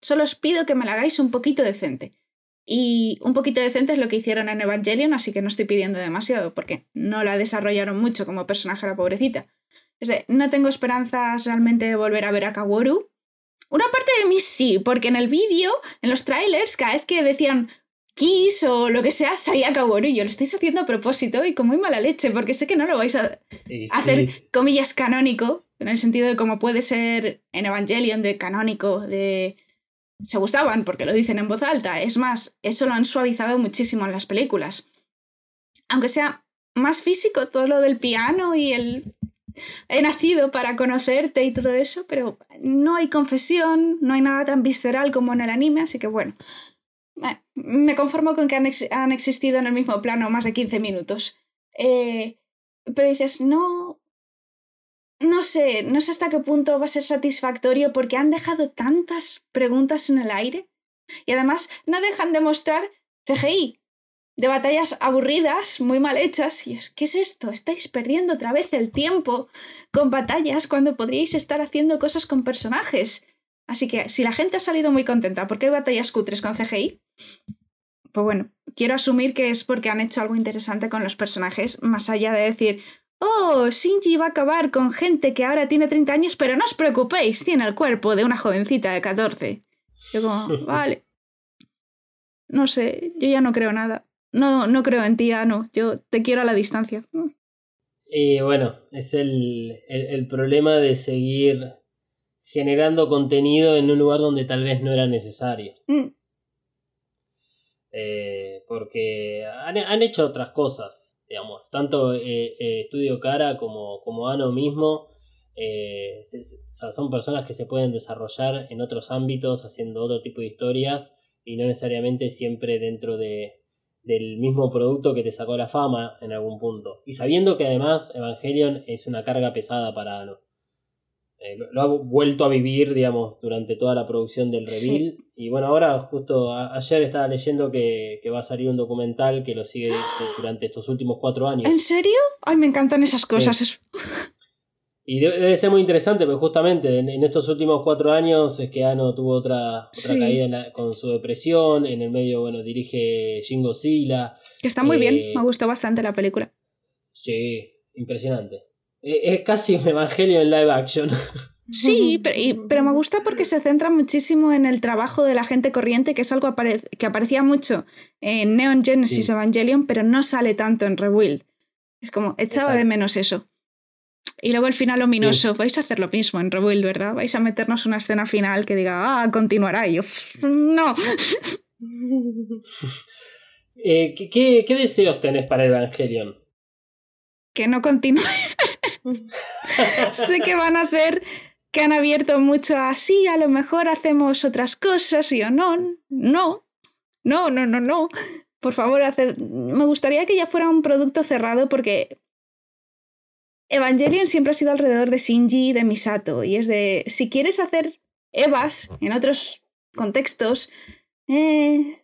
solo os pido que me la hagáis un poquito decente. Y un poquito decente es lo que hicieron en Evangelion, así que no estoy pidiendo demasiado, porque no la desarrollaron mucho como personaje la pobrecita. Es de, no tengo esperanzas realmente de volver a ver a Kaworu, una parte de mí sí, porque en el vídeo, en los trailers, cada vez que decían Kiss o lo que sea, salía Kaworu y yo lo estáis haciendo a propósito y con muy mala leche, porque sé que no lo vais a hacer, comillas, canónico, en el sentido de cómo puede ser en Evangelion de canónico, de... Se gustaban porque lo dicen en voz alta. Es más, eso lo han suavizado muchísimo en las películas. Aunque sea más físico todo lo del piano y el he nacido para conocerte y todo eso, pero no hay confesión, no hay nada tan visceral como en el anime, así que bueno, eh, me conformo con que han, existido en el mismo plano más de 15 minutos. Eh, pero dices, no, no sé, no sé hasta qué punto va a ser satisfactorio porque han dejado tantas preguntas en el aire. Y además no dejan de mostrar CGI, de batallas aburridas, muy mal hechas, y es, ¿qué es esto? Estáis perdiendo otra vez el tiempo con batallas cuando podríais estar haciendo cosas con personajes. Así que si la gente ha salido muy contenta porque hay batallas cutres con CGI, pues bueno, quiero asumir que es porque han hecho algo interesante con los personajes, más allá de decir, oh, Shinji va a acabar con gente que ahora tiene 30 años, pero no os preocupéis, tiene el cuerpo de una jovencita de 14. Yo como, [laughs] vale. No sé, yo ya no creo nada. No, no creo en ti, no. Yo te quiero a la distancia. Y bueno, es el, el, problema de seguir generando contenido en un lugar donde tal vez no era necesario. Mm. Eh, porque han, han, hecho otras cosas, digamos, tanto eh, eh, Estudio Cara como, como Ano mismo. son personas que se pueden desarrollar en otros ámbitos haciendo otro tipo de historias y no necesariamente siempre dentro de, del mismo producto que te sacó la fama en algún punto. Y sabiendo que además Evangelion es una carga pesada para Ano. Eh, lo, ha vuelto a vivir, digamos, durante toda la producción del reveal. Y bueno, ahora justo ayer estaba leyendo que, que, va a salir un documental que lo sigue durante estos últimos cuatro años. ¿En serio? Ay, me encantan esas cosas. Y debe, ser muy interesante, porque justamente en, estos últimos cuatro años es que Ano tuvo otra, otra caída con su depresión. En el medio, bueno, dirige Shingo Sila. Que está muy bien, eh, me gustó bastante la película. Sí, impresionante. E, es, casi un evangelio en live action. [laughs] Sí, pero, pero, me gusta porque se centra muchísimo en el trabajo de la gente corriente, que es algo que aparecía mucho en Neon Genesis Evangelion, pero no sale tanto en Rebuild. Es como, echaba de menos eso. Y luego el final ominoso. Vais a hacer lo mismo en Rebuild, ¿verdad? Vais a meternos una escena final que diga, ah, continuará. Y yo, no. [laughs] Eh, ¿qué, deseos tenés para Evangelion? Que no continúe. sé que van a hacer, que han abierto mucho así, a lo mejor hacemos otras cosas. Y yo, no, no, no, no, no, no. Por favor, haced... me gustaría que ya fuera un producto cerrado porque Evangelion siempre ha sido alrededor de Shinji y de Misato. Y es de, si quieres hacer Evas en otros contextos, eh,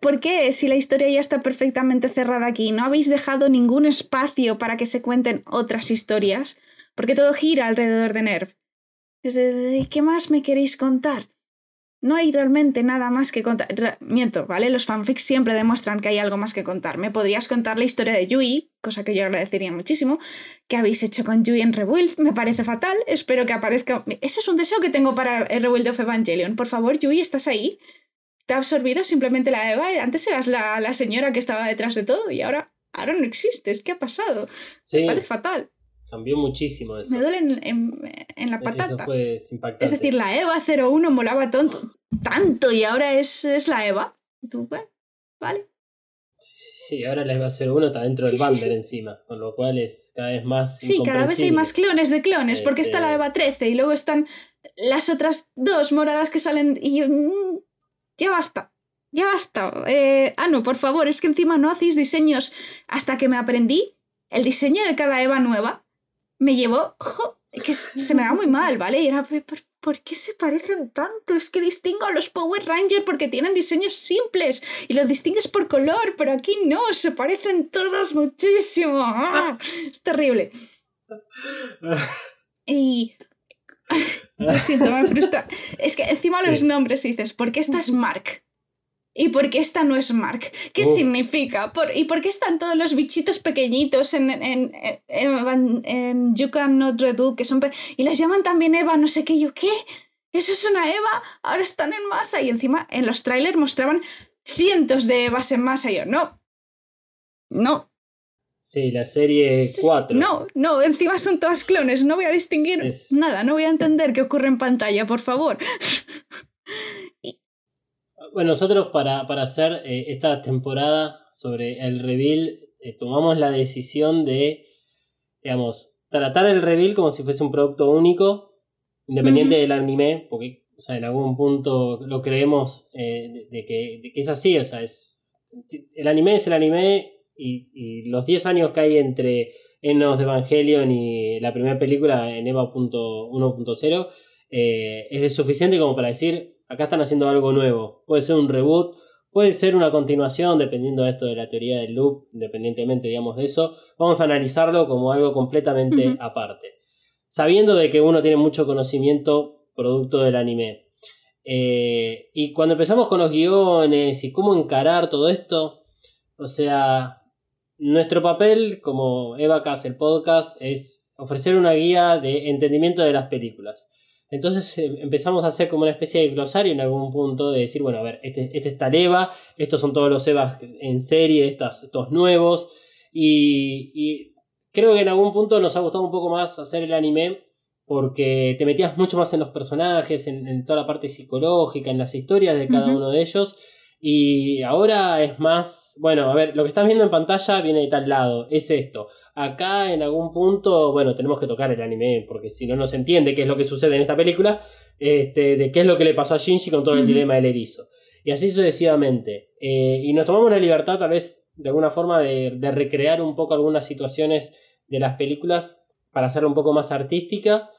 ¿por qué si la historia ya está perfectamente cerrada aquí? ¿No habéis dejado ningún espacio para que se cuenten otras historias? Porque todo gira alrededor de Nerv. Es de, "¿Y ¿qué más me queréis contar? No hay realmente nada más que contar. Re- miento, ¿vale? Los fanfics siempre demuestran que hay algo más que contar. Me podrías contar la historia de Yui, cosa que yo agradecería muchísimo. ¿Qué habéis hecho con Yui en Rebuild? Me parece fatal. Espero que aparezca. Ese es un deseo que tengo para Rebuild of Evangelion. Por favor, Yui, ¿estás ahí? ¿Te ha absorbido simplemente la Eva? Antes eras la, la señora que estaba detrás de todo y ahora, ahora no existes. ¿Qué ha pasado? Sí, Me parece fatal. Cambió muchísimo eso. Me duele en, en- en la Eso patata. fue impactante. Es decir, la Eva 01 molaba tonto, tanto y ahora es, es la Eva. Tú, bueno, vale. Sí, ahora la Eva 01 está dentro del bander encima, con lo cual es cada vez más. Sí, cada vez hay más clones de clones, porque está la Este- Eva 13 y luego están las otras dos moradas que salen y yo, mm, ya basta. Ya basta. Eh, ah, no, por favor, es que encima no hacéis diseños hasta que me aprendí el diseño de cada Eva nueva. Me llevó... jo, que se me da muy [laughs] mal, ¿vale? Y era, "¿Por, por qué se parecen tanto? Es que distingo a los Power Rangers porque tienen diseños simples y los distingues por color, pero aquí no, se parecen todos muchísimo. ¡Ah! Es terrible. Y. [laughs] Lo siento, me frustra. Es que encima Sí. los nombres dices, ¿por qué esta es Mark? ¿Y por qué esta no es Mark? ¿Qué significa? ¿Por- ¿Y por qué están todos los bichitos pequeñitos en, en, en, en- en You Cannot Redo? Que son pe- y las llaman también Eva, no sé qué. Yo, ¿qué? ¿Eso es una Eva? Ahora están en masa. Y encima en los trailers mostraban cientos de Evas en masa. Y yo, no. No, Sí, la serie Sí, 4. No, no, encima son todas clones, no voy a distinguir Es- nada, no voy a entender qué ocurre en pantalla, por favor. [laughs] Bueno, nosotros para, para hacer eh, esta temporada sobre el reveal, eh, tomamos la decisión de, digamos, tratar el reveal como si fuese un producto único, independiente del anime, porque o sea, en algún punto lo creemos eh, de, de que, de que es así, o sea, es, el anime es el anime y, y los 10 años que hay entre Enos de Evangelion y la primera película en EVA punto 1.0 eh, es suficiente como para decir, acá están haciendo algo nuevo. Puede ser un reboot, puede ser una continuación, dependiendo de esto de la teoría del loop, independientemente, digamos, de eso. Vamos a analizarlo como algo completamente aparte. Sabiendo de que uno tiene mucho conocimiento producto del anime. Eh, y cuando empezamos con los guiones y cómo encarar todo esto, o sea, nuestro papel como Evacas, el podcast, es ofrecer una guía de entendimiento de las películas. Entonces eh, empezamos a hacer como una especie de glosario en algún punto de decir, bueno, a ver, este, este está el EVA, estos son todos los EVAs en serie, estas, estos nuevos, y, y creo que en algún punto nos ha gustado un poco más hacer el anime porque te metías mucho más en los personajes, en, en toda la parte psicológica, en las historias de cada uno de ellos. Y ahora es más, bueno, a ver, lo que estás viendo en pantalla viene de tal lado, es esto. Acá en algún punto, bueno, tenemos que tocar el anime, porque si no, no se entiende qué es lo que sucede en esta película, este, de qué es lo que le pasó a Shinji con todo el dilema del erizo. Y así sucesivamente. Eh, y nos tomamos la libertad, tal vez, de alguna forma, de, de recrear un poco algunas situaciones de las películas para hacerla un poco más artística.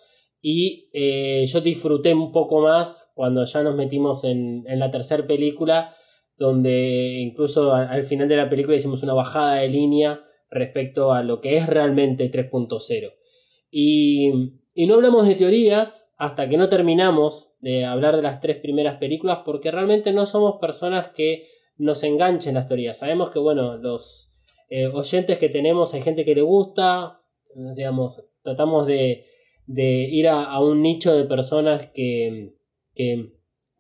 Y eh, yo disfruté un poco más cuando ya nos metimos en, en la tercera película, donde incluso al final de la película hicimos una bajada de línea respecto a lo que es realmente 3.0. Y, y no hablamos de teorías hasta que no terminamos de hablar de las tres primeras películas, porque realmente no somos personas que nos enganchen las teorías. Sabemos que, bueno, los eh, oyentes que tenemos, hay gente que le gusta, digamos, tratamos de, de ir a, a un nicho de personas que, que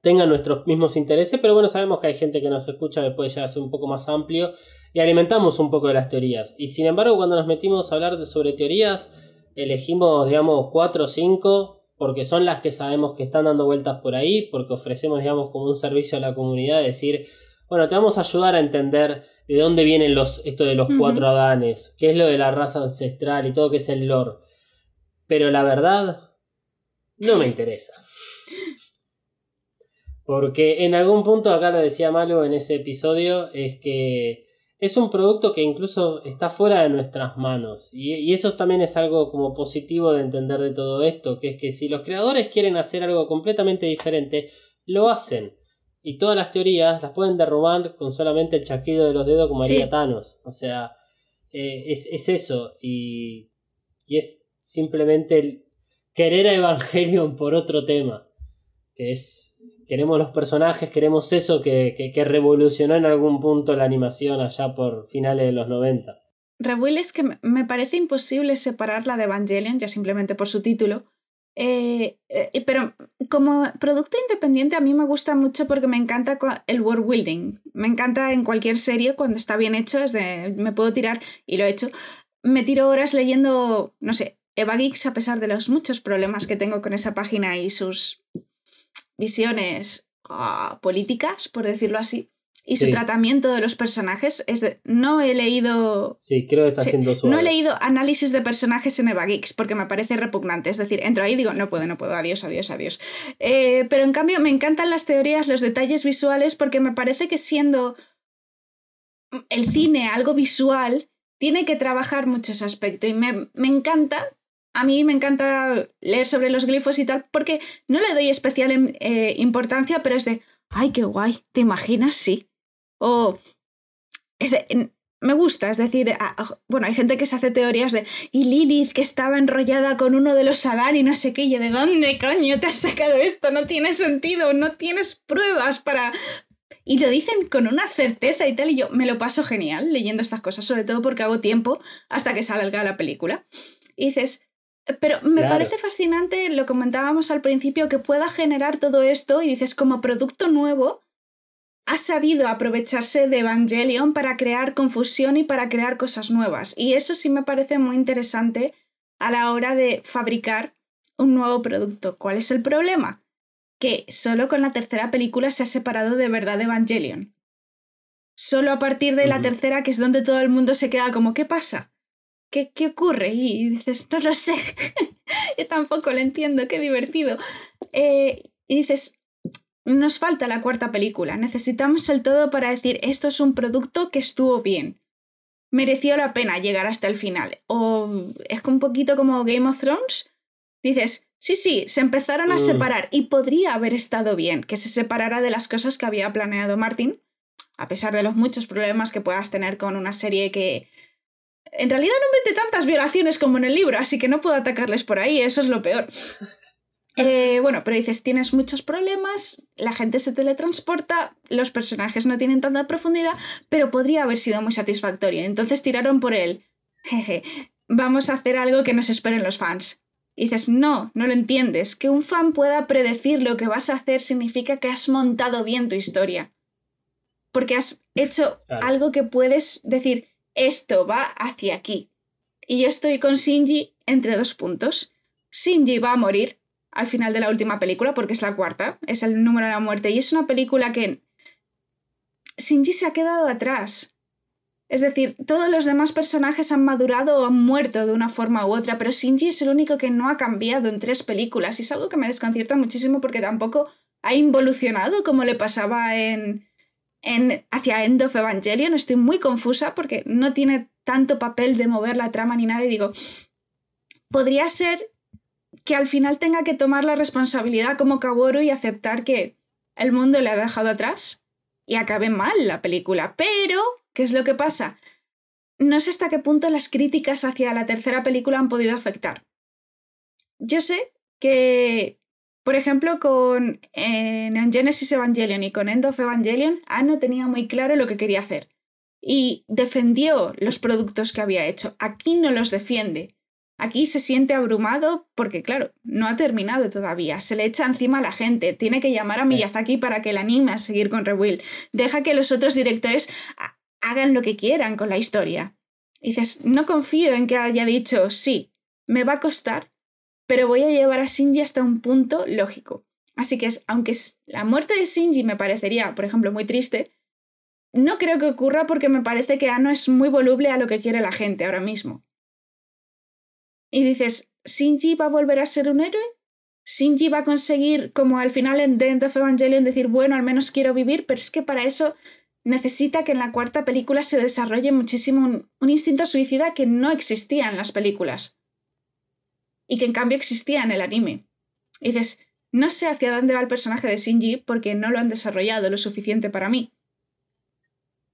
tengan nuestros mismos intereses, pero bueno, sabemos que hay gente que nos escucha que puede llegar a ser un poco más amplio y alimentamos un poco de las teorías. Y sin embargo, cuando nos metimos a hablar de, sobre teorías, elegimos, digamos, cuatro o cinco, porque son las que sabemos que están dando vueltas por ahí, porque ofrecemos, digamos, como un servicio a la comunidad, decir, bueno, te vamos a ayudar a entender de dónde vienen los, esto de los cuatro Adanes, qué es lo de la raza ancestral y todo que es el lore. Pero la verdad, no me interesa. [laughs] Porque en algún punto, acá lo decía Malo en ese episodio, es que es un producto que incluso está fuera de nuestras manos. Y, y eso también es algo como positivo de entender de todo esto, que es que si los creadores quieren hacer algo completamente diferente, lo hacen. Y todas las teorías las pueden derrubar con solamente el chasquido de los dedos como haría Sí. Thanos. O sea, eh, es, es eso. Y, y es simplemente el- querer a Evangelion por otro tema. Que es. Queremos los personajes, queremos eso que, que, que revolucionó en algún punto la animación allá por finales de los 90. Rebuild es que me- parece imposible separarla de Evangelion, ya simplemente por su título. Eh, eh, pero como producto independiente a mí me gusta mucho porque me encanta el world building. Me encanta en cualquier serie cuando está bien hecho, es de, me puedo tirar, y lo he hecho, me tiro horas leyendo, no sé, Eva Geeks a pesar de los muchos problemas que tengo con esa página y sus visiones ah, políticas, por decirlo así, y su tratamiento de los personajes. Es de, no he leído Sí, creo que está Sí, su. no he leído análisis de personajes en Eva Geeks porque me parece repugnante. Es decir, entro ahí y digo, no puedo, no puedo, adiós, adiós, adiós. Eh, pero en cambio me encantan las teorías, los detalles visuales porque me parece que siendo el cine algo visual, tiene que trabajar mucho ese aspecto. Y me, me encanta, a mí me encanta leer sobre los glifos y tal porque no le doy especial em- eh, importancia, pero es de, ay, qué guay, ¿te imaginas? Sí. O... Me gusta, es decir, bueno, hay gente que se hace teorías de y Lilith que estaba enrollada con uno de los Adán y no sé qué, yo, ¿de dónde coño te has sacado esto? No tiene sentido, no tienes pruebas para... Y lo dicen con una certeza y tal, y yo me lo paso genial leyendo estas cosas, sobre todo porque hago tiempo hasta que salga la película. Y dices, pero me Claro. parece fascinante, lo comentábamos al principio, que pueda generar todo esto y dices, como producto nuevo, ha sabido aprovecharse de Evangelion para crear confusión y para crear cosas nuevas. Y eso sí me parece muy interesante a la hora de fabricar un nuevo producto. ¿Cuál es el problema? Que solo con la tercera película se ha separado de verdad de Evangelion. Solo a partir de la tercera, que es donde todo el mundo se queda como, ¿qué pasa? ¿Qué, qué ocurre? Y dices, no lo sé. [laughs] Yo tampoco lo entiendo, qué divertido. Eh, y dices, nos falta la cuarta película. Necesitamos el todo para decir esto es un producto que estuvo bien. Mereció la pena llegar hasta el final. O es un poquito como Game of Thrones. Dices, sí, sí, se empezaron a Mm. separar y podría haber estado bien que se separara de las cosas que había planeado Martin, a pesar de los muchos problemas que puedas tener con una serie que en realidad no mete tantas violaciones como en el libro, así que no puedo atacarles por ahí, eso es lo peor. [laughs] Eh, bueno, pero dices, tienes muchos problemas, la gente se teletransporta, los personajes no tienen tanta profundidad, pero podría haber sido muy satisfactorio. Entonces tiraron por él. [laughs] Jeje, vamos a hacer algo que nos esperen los fans. Y dices, no, no lo entiendes. Que un fan pueda predecir lo que vas a hacer significa que has montado bien tu historia. Porque has hecho Claro. algo que puedes decir, esto va hacia aquí. Y yo estoy con Shinji entre dos puntos. Shinji va a morir al final de la última película, porque es la cuarta, es el número de la muerte, y es una película que Shinji se ha quedado atrás. Es decir, todos los demás personajes han madurado o han muerto de una forma u otra, pero Shinji es el único que no ha cambiado en tres películas, y es algo que me desconcierta muchísimo porque tampoco ha involucionado como le pasaba en, hacia End of Evangelion. Estoy muy confusa porque no tiene tanto papel de mover la trama ni nada, y digo, podría ser que al final tenga que tomar la responsabilidad como Kaworu y aceptar que el mundo le ha dejado atrás y acabe mal la película. Pero, ¿qué es lo que pasa? No sé hasta qué punto las críticas hacia la tercera película han podido afectar. Yo sé que, por ejemplo, con eh, Neon Genesis Evangelion y con End of Evangelion, Anno tenía muy claro lo que quería hacer y defendió los productos que había hecho. Aquí no los defiende. Aquí se siente abrumado porque, claro, no ha terminado todavía. Se le echa encima a la gente. Tiene que llamar a. Miyazaki para que le anime a seguir con Rebuild. Deja que los otros directores ha- hagan lo que quieran con la historia. Y dices, no confío en que haya dicho, sí, me va a costar, pero voy a llevar a Shinji hasta un punto lógico. Así que, aunque la muerte de Shinji me parecería, por ejemplo, muy triste, no creo que ocurra porque me parece que Ano es muy voluble a lo que quiere la gente ahora mismo. Y dices, ¿Shinji va a volver a ser un héroe? ¿Shinji va a conseguir, como al final en The of Evangelion, decir, bueno, al menos quiero vivir? Pero es que para eso necesita que en la cuarta película se desarrolle muchísimo un instinto suicida que no existía en las películas. Y que en cambio existía en el anime. Y dices, no sé hacia dónde va el personaje de Shinji porque no lo han desarrollado lo suficiente para mí.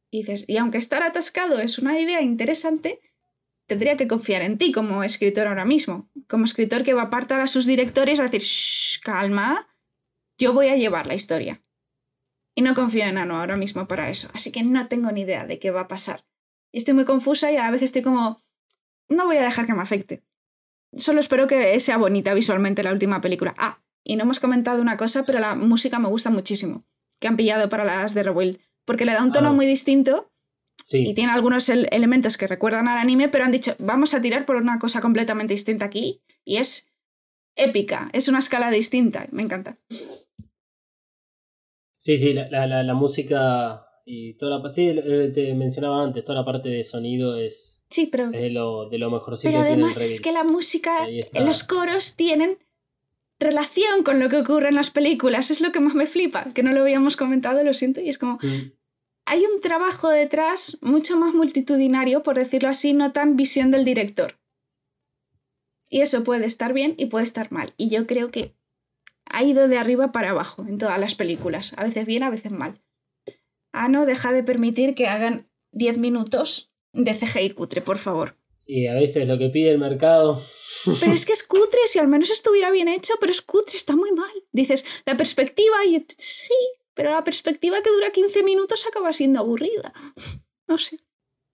Y dices, y aunque estar atascado es una idea interesante, tendría que confiar en ti como escritor ahora mismo. Como escritor que va a apartar a sus directores a decir, Shh, calma, yo voy a llevar la historia. Y no confío en Ano ahora mismo para eso. Así que no tengo ni idea de qué va a pasar. Y estoy muy confusa y a vez estoy como, no voy a dejar que me afecte. Solo espero que sea bonita visualmente la última película. Ah, y no hemos comentado una cosa, pero la música me gusta muchísimo. Que han pillado para las de Rewild. Porque le da un tono Ah. muy distinto Sí. y tiene algunos el- elementos que recuerdan al anime, pero han dicho, vamos a tirar por una cosa completamente distinta aquí. Y es épica, es una escala distinta. Me encanta. Sí, sí, la, la, la, la música y toda la sí, te mencionaba antes, toda la parte de sonido es, Sí, pero, es de lo, de lo mejorcito pero que tiene el además es que la música, los coros tienen relación con lo que ocurre en las películas. Es lo que más me flipa, que no lo habíamos comentado, lo siento, y es como, Mm. hay un trabajo detrás mucho más multitudinario, por decirlo así, no tan visión del director. Y eso puede estar bien y puede estar mal. Y yo creo que ha ido de arriba para abajo en todas las películas. A veces bien, a veces mal. Ah, no, deja de permitir que hagan 10 minutos de CGI cutre, por favor. Y a veces lo que pide el mercado. Pero es que es cutre, si al menos estuviera bien hecho, pero es cutre, está muy mal. Dices, la perspectiva, y sí, pero la perspectiva que dura 15 minutos acaba siendo aburrida. No sé.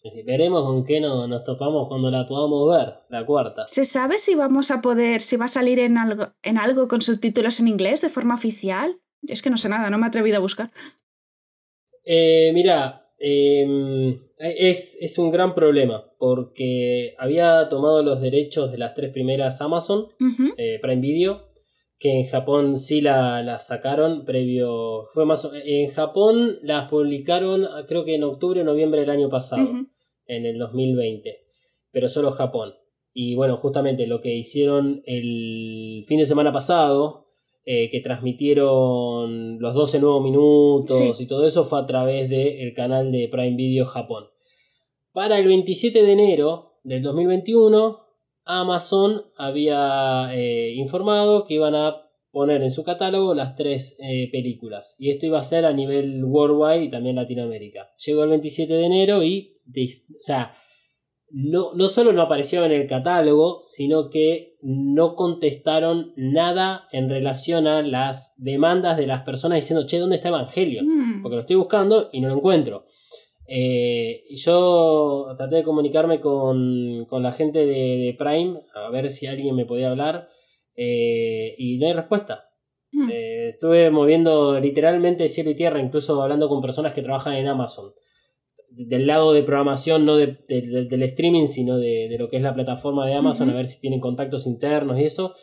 Decir, veremos con qué no, nos topamos cuando la podamos ver, la cuarta. ¿Se sabe si vamos a poder, si va a salir en algo, en algo con subtítulos en inglés de forma oficial? Es que no sé nada, no me he atrevido a buscar. Eh, mira, eh, es, es un gran problema porque había tomado los derechos de las tres primeras Amazon, eh, Prime Video, que en Japón sí la, la sacaron previo. Fue más En Japón las publicaron creo que en octubre o noviembre del año pasado, en el 2020, pero solo Japón. Y bueno, justamente lo que hicieron el fin de semana pasado, eh, que transmitieron los 12 nuevos minutos Sí. y todo eso, fue a través del canal de Prime Video Japón. Para el 27 de enero del 2021, Amazon había eh, informado que iban a poner en su catálogo las tres eh, películas. Y esto iba a ser a nivel worldwide y también Latinoamérica. Llegó el 27 de enero y, o sea, no, no solo no apareció en el catálogo, sino que no contestaron nada en relación a las demandas de las personas diciendo, che, ¿dónde está Evangelion? Mm. porque lo estoy buscando y no lo encuentro. Eh, yo traté de comunicarme con, con la gente de, de Prime a ver si alguien me podía hablar eh, y no hay respuesta. Mm. Eh, estuve moviendo literalmente cielo y tierra, incluso hablando con personas que trabajan en Amazon. Del lado de programación, no de- de- de- del streaming, sino de, de lo que es la plataforma de Amazon, a ver si tienen contactos internos y eso.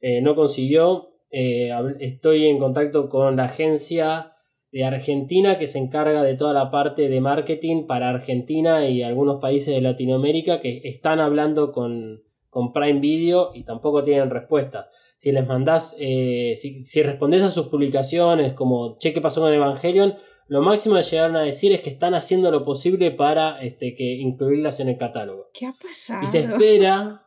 Eh, no consiguió. Eh, estoy en contacto con la agencia de Argentina que se encarga de toda la parte de marketing para Argentina y algunos países de Latinoamérica que están hablando con, con Prime Video y tampoco tienen respuesta. Si les mandás, eh, si, si respondés a sus publicaciones como che, ¿qué pasó con Evangelion? Lo máximo que llegaron a decir es que están haciendo lo posible para este, que incluirlas en el catálogo. ¿Qué ha pasado? Y se espera,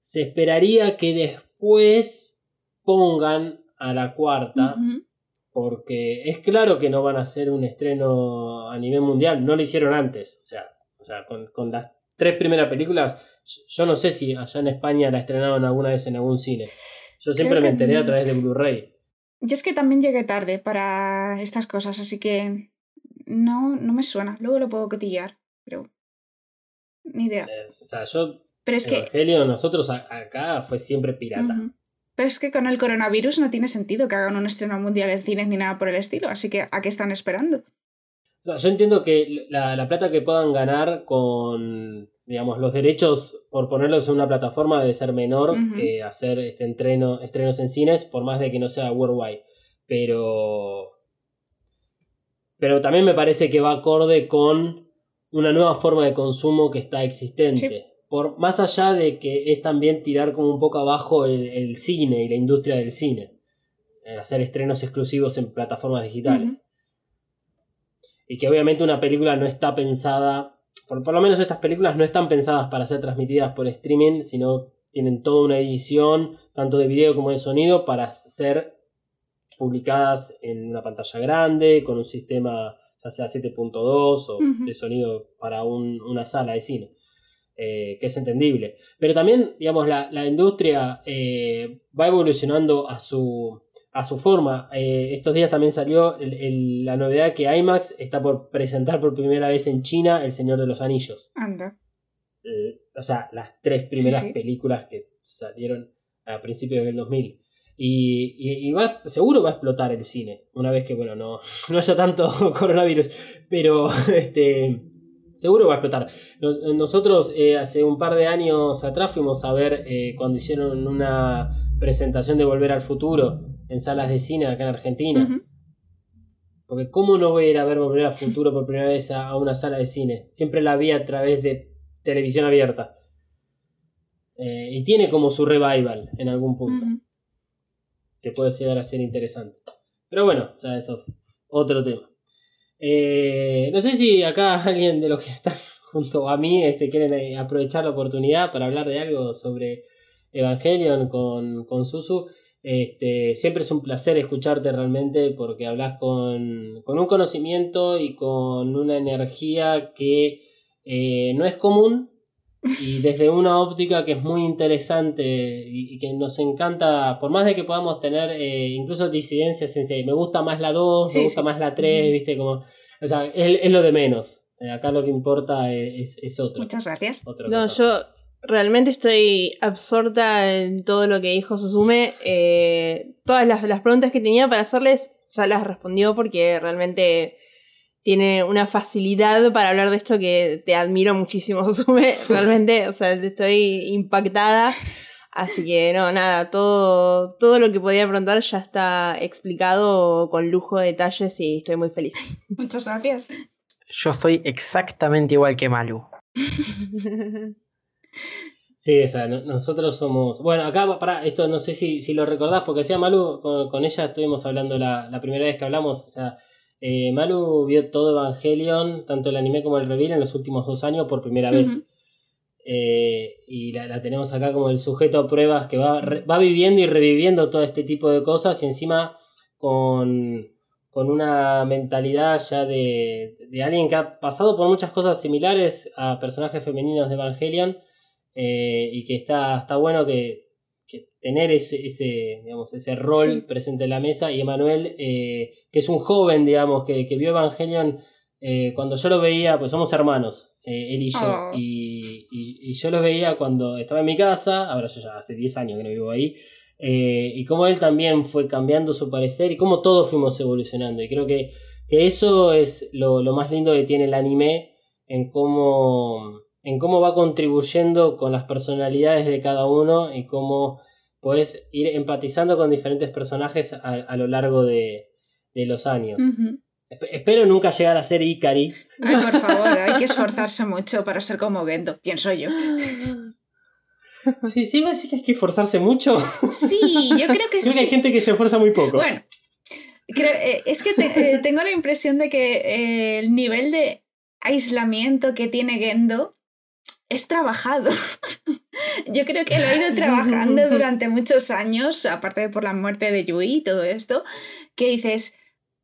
se esperaría que después pongan a la cuarta, porque es claro que no van a hacer un estreno a nivel mundial, no lo hicieron antes, o sea, o sea con, con las tres primeras películas, yo- no sé si allá en España la estrenaron alguna vez en algún cine. Yo siempre Creo me enteré a través de Blu-ray. Yo es que también llegué tarde para estas cosas, así que no, no me suena. Luego lo puedo cotillar, pero ni idea. O sea, yo, Pero es que, Evangelio, nosotros a- acá fue siempre pirata. Pero es que con el coronavirus no tiene sentido que hagan un estreno mundial en cines ni nada por el estilo, así que ¿a qué están esperando? O sea, yo entiendo que la, la plata que puedan ganar con, digamos, los derechos por ponerlos en una plataforma debe ser menor que hacer este entreno, estrenos en cines, por más de que no sea worldwide. Pero. Pero también me parece que va acorde con una nueva forma de consumo que está existente. Sí. Por, más allá de que es también tirar como un poco abajo el, el cine y la industria del cine. Hacer estrenos exclusivos en plataformas digitales. Y que obviamente una película no está pensada, por, por lo menos estas películas no están pensadas para ser transmitidas por streaming, sino tienen toda una edición, tanto de video como de sonido, para ser publicadas en una pantalla grande, con un sistema ya sea 7.2 o Ujú. de sonido para un- una sala de cine. eh, que es entendible. Pero también, digamos, la, la industria eh, va evolucionando a su, a su forma. Eh, estos días también salió el- el- la novedad que IMAX está por presentar por primera vez en China El Señor de los Anillos. Anda. Eh, o sea, las tres primeras Sí, sí. películas que salieron a principios del 2000. Y, y- y va, seguro va a explotar el cine, una vez que, bueno, no, [laughs] no haya tanto [laughs] coronavirus, pero [laughs] este, seguro va a explotar. Nos- nosotros eh, hace un par de años atrás fuimos a ver cuando hicieron una presentación de Volver al Futuro en salas de cine acá en Argentina. Porque ¿cómo no voy a ir a ver Volver al Futuro por primera vez a, una sala de cine? Siempre la vi a través de televisión abierta. Eh, y tiene como su revival en algún punto, Ujú. que puede llegar a ser interesante. Pero bueno, ya eso es otro tema. Eh, no sé si acá [laughs] alguien de los que están junto a mí este, quieren eh, aprovechar la oportunidad para hablar de algo sobre Evangelion con, con Susu. Este, siempre es un placer escucharte realmente porque hablas con, con un conocimiento y con una energía que eh, no es común y [laughs] desde una óptica que es muy interesante y, y que nos encanta, por más de que podamos tener eh, incluso disidencias en sí, me gusta más la 2, Sí, me gusta sí. más la 3, Ujú. viste, como, o sea, es, es lo de menos. Eh, acá lo que importa es, es, es otro. Muchas gracias. No, yo realmente estoy absorta en todo lo que dijo Susume. Eh, todas las, las preguntas que tenía para hacerles ya las respondió porque realmente tiene una facilidad para hablar de esto que te admiro muchísimo, [laughs] Susume. Realmente, o sea, estoy impactada. Así que no, nada, todo, todo lo que podía preguntar ya está explicado con lujo de detalles y estoy muy feliz. [laughs] Muchas gracias. Yo estoy exactamente igual que Malu. [laughs] Sí, o sea, no- nosotros somos. Bueno, acá, para esto no sé si, si lo recordás, porque decía Malu, con, con ella estuvimos hablando la, la primera vez que hablamos. O sea, eh, Malu vio todo Evangelion, tanto el anime como el reveal, en los últimos dos años por primera vez. Eh, y la, la tenemos acá como el sujeto a pruebas que va, re- va viviendo y reviviendo todo este tipo de cosas y encima con, con una mentalidad ya de, de alguien que ha pasado por muchas cosas similares a personajes femeninos de Evangelion eh, y que está, está bueno que, que tener ese, ese, digamos, ese rol Sí. presente en la mesa y Emanuel, eh, que es un joven, digamos, que, que vio Evangelion eh, cuando yo lo veía, pues somos hermanos, él y yo, Oh. y, y- y yo lo veía cuando estaba en mi casa, ahora yo ya hace 10 años que no vivo ahí, y cómo él también fue cambiando su parecer y cómo todos fuimos evolucionando. Y creo que, que eso es lo, lo más lindo que tiene el anime en cómo, en cómo va contribuyendo con las personalidades de cada uno y cómo puedes ir empatizando con diferentes personajes a, a lo largo de, de los años. Espero nunca llegar a ser Ikari. Ay, por favor, hay que esforzarse mucho para ser como Gendo, pienso yo. Sí, sí, decir que hay que esforzarse mucho. Sí, yo creo que Creo que hay sí. gente que se esfuerza muy poco. Bueno, creo- eh, es que te- eh, tengo la impresión de que eh, el nivel de aislamiento que tiene Gendo es trabajado. [laughs] Yo creo que lo ha ido trabajando [laughs] durante muchos años, aparte de por la muerte de Yui y todo esto, que dices,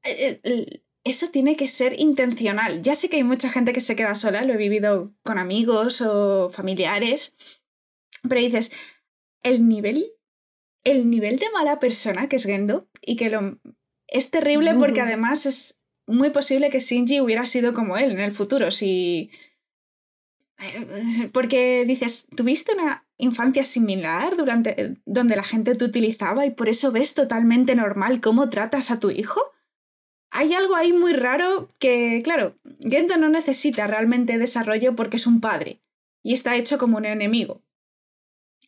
eh, eh, eso tiene que ser intencional. Ya sé que hay mucha gente que se queda sola, lo he vivido con amigos o familiares, pero dices, el nivel, el nivel de mala persona que es Gendo y que lo, es terrible porque además es muy posible que Shinji hubiera sido como él en el futuro, si... eh, Porque dices, ¿tuviste una infancia similar durante donde la gente te utilizaba y por eso ves totalmente normal cómo tratas a tu hijo? Hay algo ahí muy raro que, claro, Gendo no necesita realmente desarrollo porque es un padre y está hecho como un enemigo.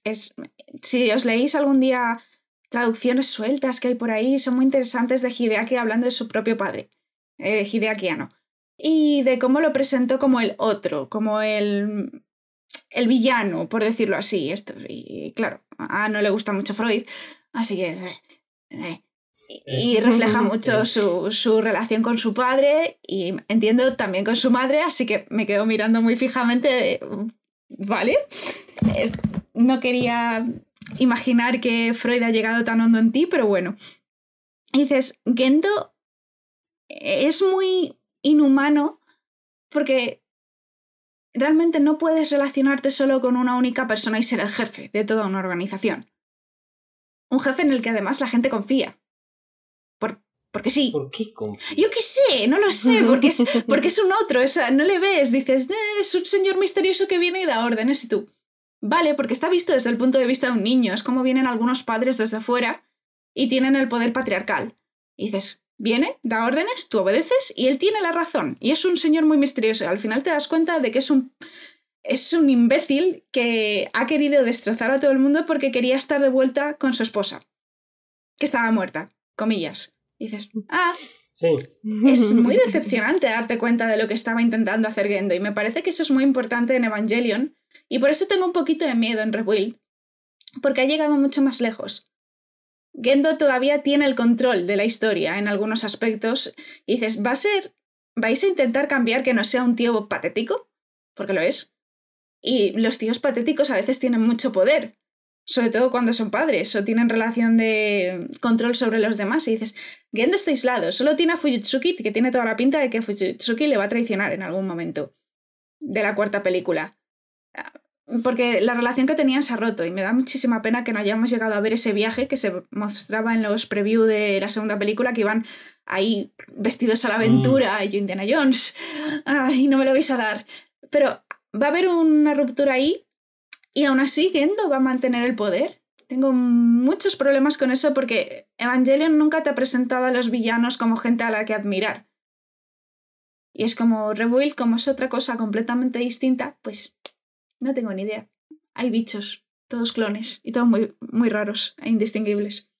Es, si os leéis algún día traducciones sueltas que hay por ahí, son muy interesantes de Hideaki hablando de su propio padre, eh, Hideaki Anno, y de cómo lo presentó como el otro, como el, el villano, por decirlo así. Esto, y claro, a no le gusta mucho Freud, así que... eh, eh, y y refleja [laughs] mucho su, su relación con su padre y entiendo también con su madre, así que me quedo mirando muy fijamente, de, ¿vale? Eh, no quería imaginar que Freud ha llegado tan hondo en ti, pero bueno. Y dices, Gendo es muy inhumano porque realmente no puedes relacionarte solo con una única persona y ser el jefe de toda una organización. Un jefe en el que además la gente confía. Por, porque sí. ¿Por qué confío? Yo qué sé, no lo sé, porque es, [laughs] porque es un otro, no le ves, dices, "Eh, es un señor misterioso que viene y da órdenes y tú. Vale, porque está visto desde el punto de vista de un niño, es como vienen algunos padres desde fuera y tienen el poder patriarcal. Y dices, viene, da órdenes, tú obedeces y él tiene la razón. Y es un señor muy misterioso. Al final te das cuenta de que es un, es un imbécil que ha querido destrozar a todo el mundo porque quería estar de vuelta con su esposa, que estaba muerta, comillas. Y dices, ah, Sí. es [laughs] muy decepcionante darte cuenta de lo que estaba intentando hacer Gendo y me parece que eso es muy importante en Evangelion y por eso tengo un poquito de miedo en Rebuild, porque ha llegado mucho más lejos. Gendo todavía tiene el control de la historia en algunos aspectos dices, ¿va a ser, vais a intentar cambiar que no sea un tío patético? Porque lo es. Y los tíos patéticos a veces tienen mucho poder, sobre todo cuando son padres o tienen relación de control sobre los demás y dices, Gendo está aislado, solo tiene a Fujitsuki, que tiene toda la pinta de que Fujitsuki le va a traicionar en algún momento de la cuarta película. Porque la relación que tenían se ha roto y me da muchísima pena que no hayamos llegado a ver ese viaje que se mostraba en los preview de la segunda película, que iban ahí vestidos a la aventura, y yo Indiana Jones. Ay, no me lo vais a dar. Pero va a haber una ruptura ahí y aún así Gendo va a mantener el poder. Tengo muchos problemas con eso porque Evangelion nunca te ha presentado a los villanos como gente a la que admirar. Y es como Rebuild, como es otra cosa completamente distinta, pues no tengo ni idea. Hay bichos, todos clones y todos muy, muy raros e indistinguibles.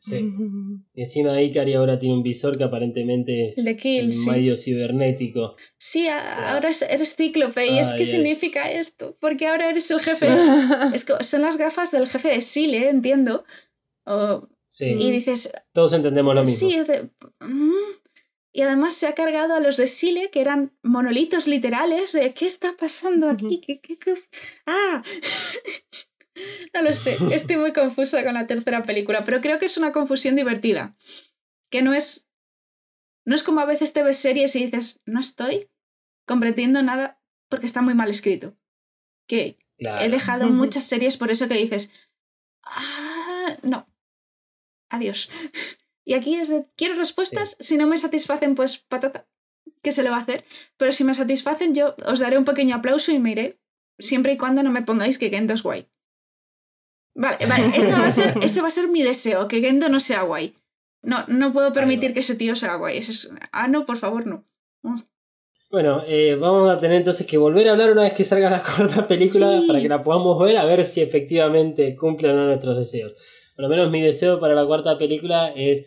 Sí. [laughs] Y encima de Ikari ahora tiene un visor que aparentemente es Kill, el sí. medio cibernético. Sí, a- sea, ahora es- eres cíclope. ¿Y es qué ay. significa esto? Porque ahora eres el jefe. [laughs] Es que son las gafas del jefe de Sile, entiendo. O- Sí, y dices, todos entendemos lo mismo. Sí, es de... mm. Y además se ha cargado a los de Sile, que eran monolitos literales. De, ¿Qué está pasando aquí? ¿Qué, qué, qué? ¡Ah! [laughs] no lo sé. Estoy muy confusa con la tercera película, pero creo que es una confusión divertida. Que no es... No es como a veces te ves series y dices, no estoy comprendiendo nada porque está muy mal escrito. Que Claro. He dejado muchas series por eso que dices, ah, no, adiós. Y aquí es de, quiero respuestas, si no me satisfacen, pues patata, ¿qué se le va a hacer? Pero si me satisfacen, yo os daré un pequeño aplauso y me iré, siempre y cuando no me pongáis que Gendo es guay. Vale, vale, [laughs] ese va a ser, ese va a ser mi deseo, que Gendo no sea guay. No, no puedo permitir que ese tío sea guay. Es- ah, no, por favor, no. Mm. Bueno, eh, vamos a tener entonces que volver a hablar una vez que salga la [laughs] cuarta película Sí. para que la podamos ver a ver si efectivamente cumplen o no nuestros deseos. Por lo menos mi deseo para la cuarta película es,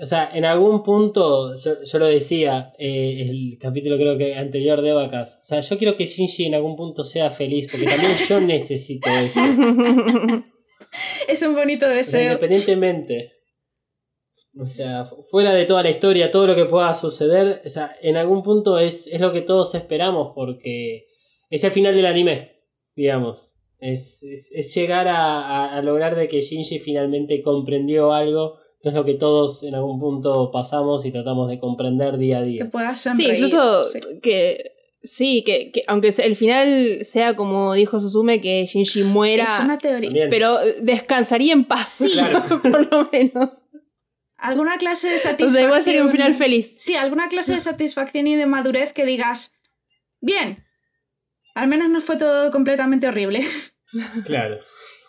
o sea, en algún punto, yo, yo lo decía, eh, el capítulo creo que anterior de Vacas, o sea, yo quiero que Shinji en algún punto sea feliz porque también yo [laughs] necesito eso. [laughs] Es un bonito O sea, deseo. independientemente. O sea, fu- fuera de toda la historia, todo lo que pueda suceder, o sea, en algún punto es, es lo que todos esperamos porque es el final del anime, digamos. Es, es, es llegar a, a- a lograr de que Shinji finalmente comprendió algo, que es lo que todos en algún punto pasamos y tratamos de comprender día a Que día. puedas Sí, incluso sí. que. Sí, que, que aunque el final sea como dijo Suzume, que Shinji muera, Es una teoría. También. pero descansaría en paz, Sí. Claro. [laughs] por lo menos. alguna clase de O satisfacción. sea, igual sería un final feliz. Sí, alguna clase de satisfacción y de madurez que digas, bien, al menos no fue todo completamente horrible. Claro,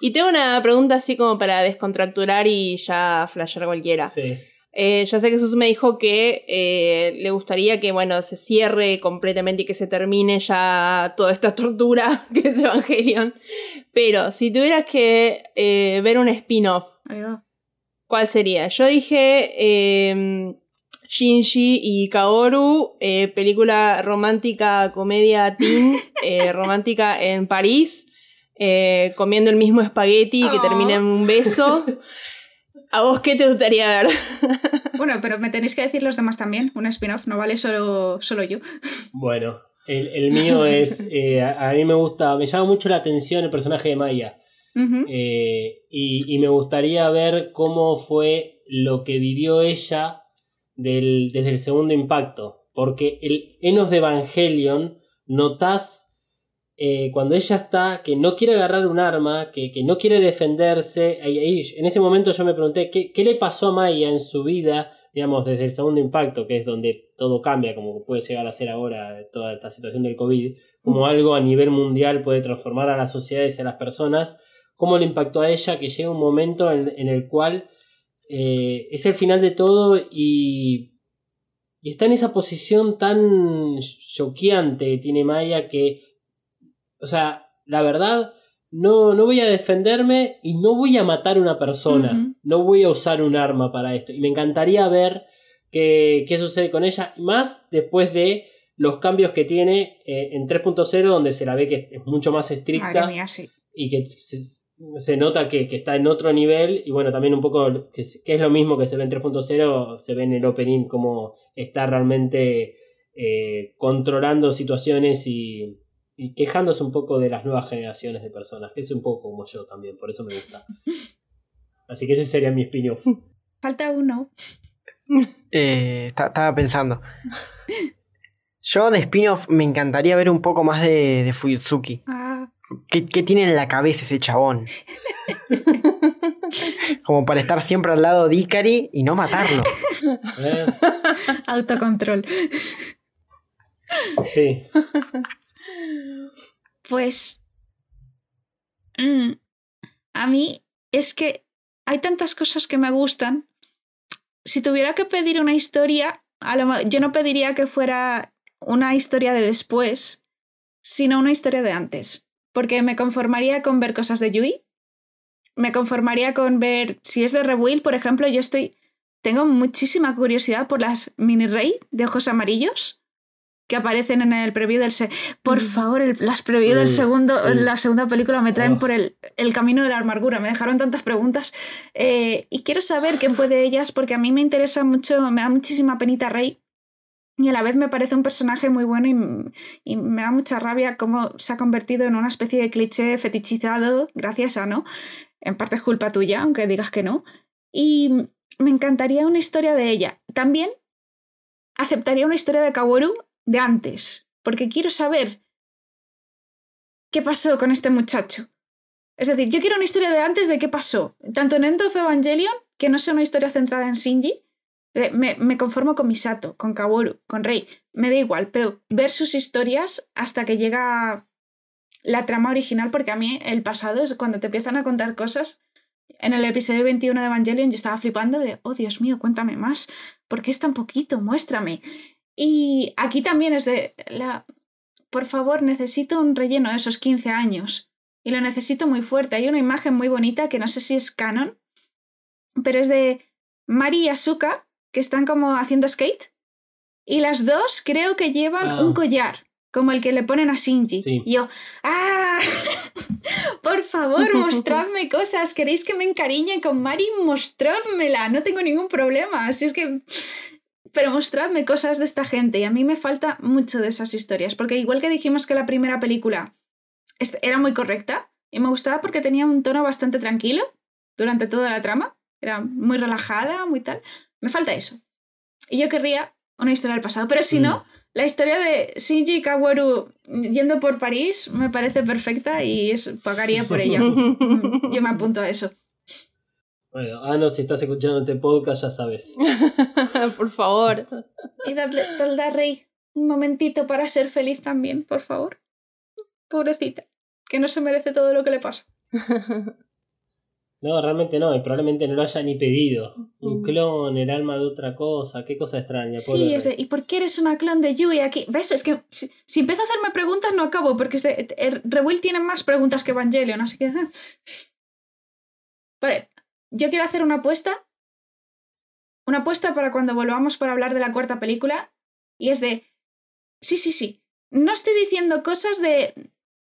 Y tengo una pregunta así como para descontracturar y ya flashear cualquiera. sí. Eh, ya sé que Suzume dijo que eh, le gustaría que, bueno, se cierre completamente y que se termine ya toda esta tortura [laughs] que es Evangelion. Pero si tuvieras que eh, ver un spin-off. ¿cuál sería? Yo dije eh, Shinji y Kaoru, eh, película romántica, comedia teen, [laughs] eh, romántica en París, eh, comiendo el mismo espagueti que Oh. termina en un beso. ¿A vos qué te gustaría ver? [laughs] Bueno, pero me tenéis que decir los demás también. Un spin-off, no vale solo, solo yo. Bueno, el, el mío [laughs] es, eh, a, a mí me gusta, me llama mucho la atención el personaje de Maya. Eh, y, y me gustaría ver cómo fue lo que vivió ella del- desde el segundo impacto. Porque el Enos de Evangelion notás eh, cuando ella está, que no quiere agarrar un arma, que, que no quiere defenderse. Ahí- ahí, en ese momento yo me pregunté, ¿qué, ¿qué le pasó a Maya en su vida? Digamos, desde el segundo impacto, que es donde todo cambia, como puede llegar a ser ahora toda esta situación del COVID, como algo a nivel mundial puede transformar a las sociedades y a las personas, cómo le impactó a ella que llega un momento en, en el cual eh, es el final de todo y, y está en esa posición tan choqueante que tiene Maya que, o sea, la verdad, no, no voy a defenderme y no voy a matar a una persona, no voy a usar un arma para esto. Y me encantaría ver qué, qué sucede con ella, más después de los cambios que tiene eh, en 3.0, donde se la ve que es mucho más estricta Madre mía, sí. y que se, se nota que, que está en otro nivel y bueno, también un poco que, es- que es lo mismo que se ve en 3.0, se ve en el opening como está realmente eh, controlando situaciones y, y quejándose un poco de las nuevas generaciones de personas, que es un poco como yo también, por eso me gusta. [laughs] Así que ese sería mi spin-off. [laughs] Falta uno. Eh, esta- estaba pensando. Yo de spin-off me encantaría ver un poco más de, de Fuyutsuki. Ah, ¿Qué, qué tiene en la cabeza ese chabón? [laughs] Como para estar siempre al lado de Ikari y no matarlo. ¿Eh? autocontrol. Sí. Pues. mm, a mí es que hay tantas cosas que me gustan. Si tuviera que pedir una historia, yo no pediría que fuera una historia de después, sino una historia de antes. Porque me conformaría con ver cosas de Yui. Me conformaría con ver. Si es de Rebuild, por ejemplo, yo estoy. Tengo muchísima curiosidad por las mini rey de ojos amarillos que aparecen en el preview del se por Mm. favor el- las preview del Mm, segundo sí. la segunda película me traen Oh. por el, el camino de la amargura me dejaron tantas preguntas Eh, y quiero saber qué fue de ellas porque a mí me interesa mucho me da muchísima penita Rey y a la vez me parece un personaje muy bueno y, y me da mucha rabia cómo se ha convertido en una especie de cliché fetichizado gracias a no en parte es culpa tuya aunque digas que no y me encantaría una historia de ella también aceptaría una historia de Kaworu de antes, porque quiero saber qué pasó con este muchacho. Es decir, yo quiero una historia de antes de qué pasó. Tanto en End of Evangelion, que no sea una historia centrada en Shinji, eh, me, me conformo con Misato, con Kaworu, con Rei, me da igual, pero ver sus historias hasta que llega la trama original, porque a mí el pasado es cuando te empiezan a contar cosas. En el episodio 21 de Evangelion yo estaba flipando de, oh Dios mío, cuéntame más, ¿por qué es tan poquito? Muéstrame. Y aquí también es de, la, por favor, necesito un relleno de esos 15 años. Y lo necesito muy fuerte. Hay una imagen muy bonita que no sé si es canon, pero es de Mari y Asuka, que están como haciendo skate. Y las dos creo que llevan Ah. un collar, como el que le ponen a Shinji. Sí. Y yo, ¡ah! [laughs] Por favor, mostradme [laughs] cosas. ¿Queréis que me encariñe con Mari? Mostrádmela. No tengo ningún problema. Así es que pero mostradme cosas de esta gente y a mí me falta mucho de esas historias, porque igual que dijimos que la primera película era muy correcta y me gustaba porque tenía un tono bastante tranquilo durante toda la trama, era muy relajada, muy tal, me falta eso. Y yo querría una historia del pasado, pero si no, la historia de Shinji Kaworu yendo por París me parece perfecta y es, pagaría por ella. [laughs] Yo me apunto a eso. Bueno, Ano, si estás escuchando este podcast, ya sabes. [laughs] Por favor. Y dadle, dadle a Rey un momentito para ser feliz también, por favor. Pobrecita, que no se merece todo lo que le pasa. [laughs] No, realmente no, y probablemente no lo haya ni pedido. Un Mm. clon, el alma de otra cosa, qué cosa extraña. Sí, es de. ¿y por qué eres una clon de Yui aquí? ¿Ves? Es que si, si empiezo a hacerme preguntas no acabo, porque es de, er- Rebuild tiene más preguntas que Evangelion, así que... [laughs] Vale, yo quiero hacer una apuesta. Una apuesta para cuando volvamos para hablar de la cuarta película. Y es de... Sí, sí, sí. No estoy diciendo cosas de,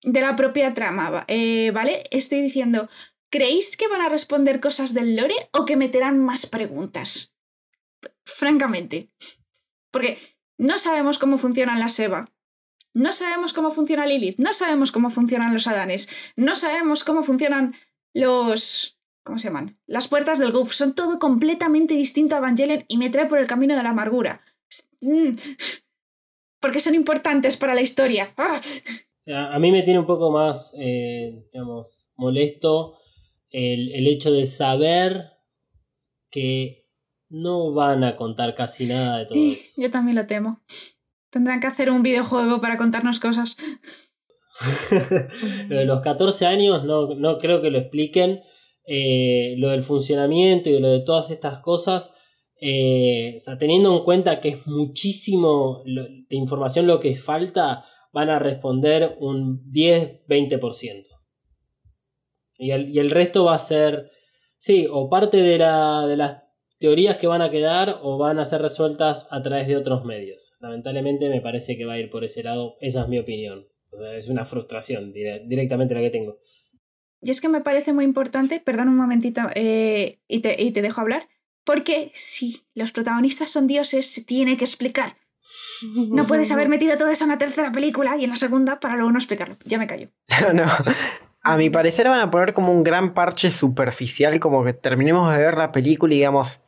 de la propia trama, eh, ¿vale? Estoy diciendo... ¿Creéis que van a responder cosas del lore o que meterán más preguntas? Francamente. Porque no sabemos cómo funcionan las Eva. No sabemos cómo funciona Lilith. No sabemos cómo funcionan los Adanes. No sabemos cómo funcionan los. ¿Cómo se llaman? Las puertas del Goof. Son todo completamente distinto a Evangelion y me trae por el camino de la amargura. Mm. porque son importantes para la historia. ¡Ah! A, a mí me tiene un poco más, eh, digamos, molesto el, el hecho de saber que no van a contar casi nada de todo eso. Yo también lo temo. Tendrán que hacer un videojuego para contarnos cosas. [laughs] lo de los 14 años no, no creo que lo expliquen. Eh, lo del funcionamiento y lo de todas estas cosas. eh, teniendo en cuenta que es muchísimo de información lo que falta, van a responder un 10-20%. Y el, y el resto va a ser, sí, o parte de, la, de las teorías que van a quedar o van a ser resueltas a través de otros medios. Lamentablemente me parece que va a ir por ese lado. Esa es mi opinión. Es una frustración dire- directamente la que tengo. Y es que me parece muy importante, perdón un momentito eh, y, te, y te dejo hablar, porque si los protagonistas son dioses, se tiene que explicar. No puedes haber [laughs] metido todo eso en la tercera película y en la segunda para luego no explicarlo. Ya me callo. No, [laughs] no. A mi parecer van a poner como un gran parche superficial, como que terminemos de ver la película y digamos,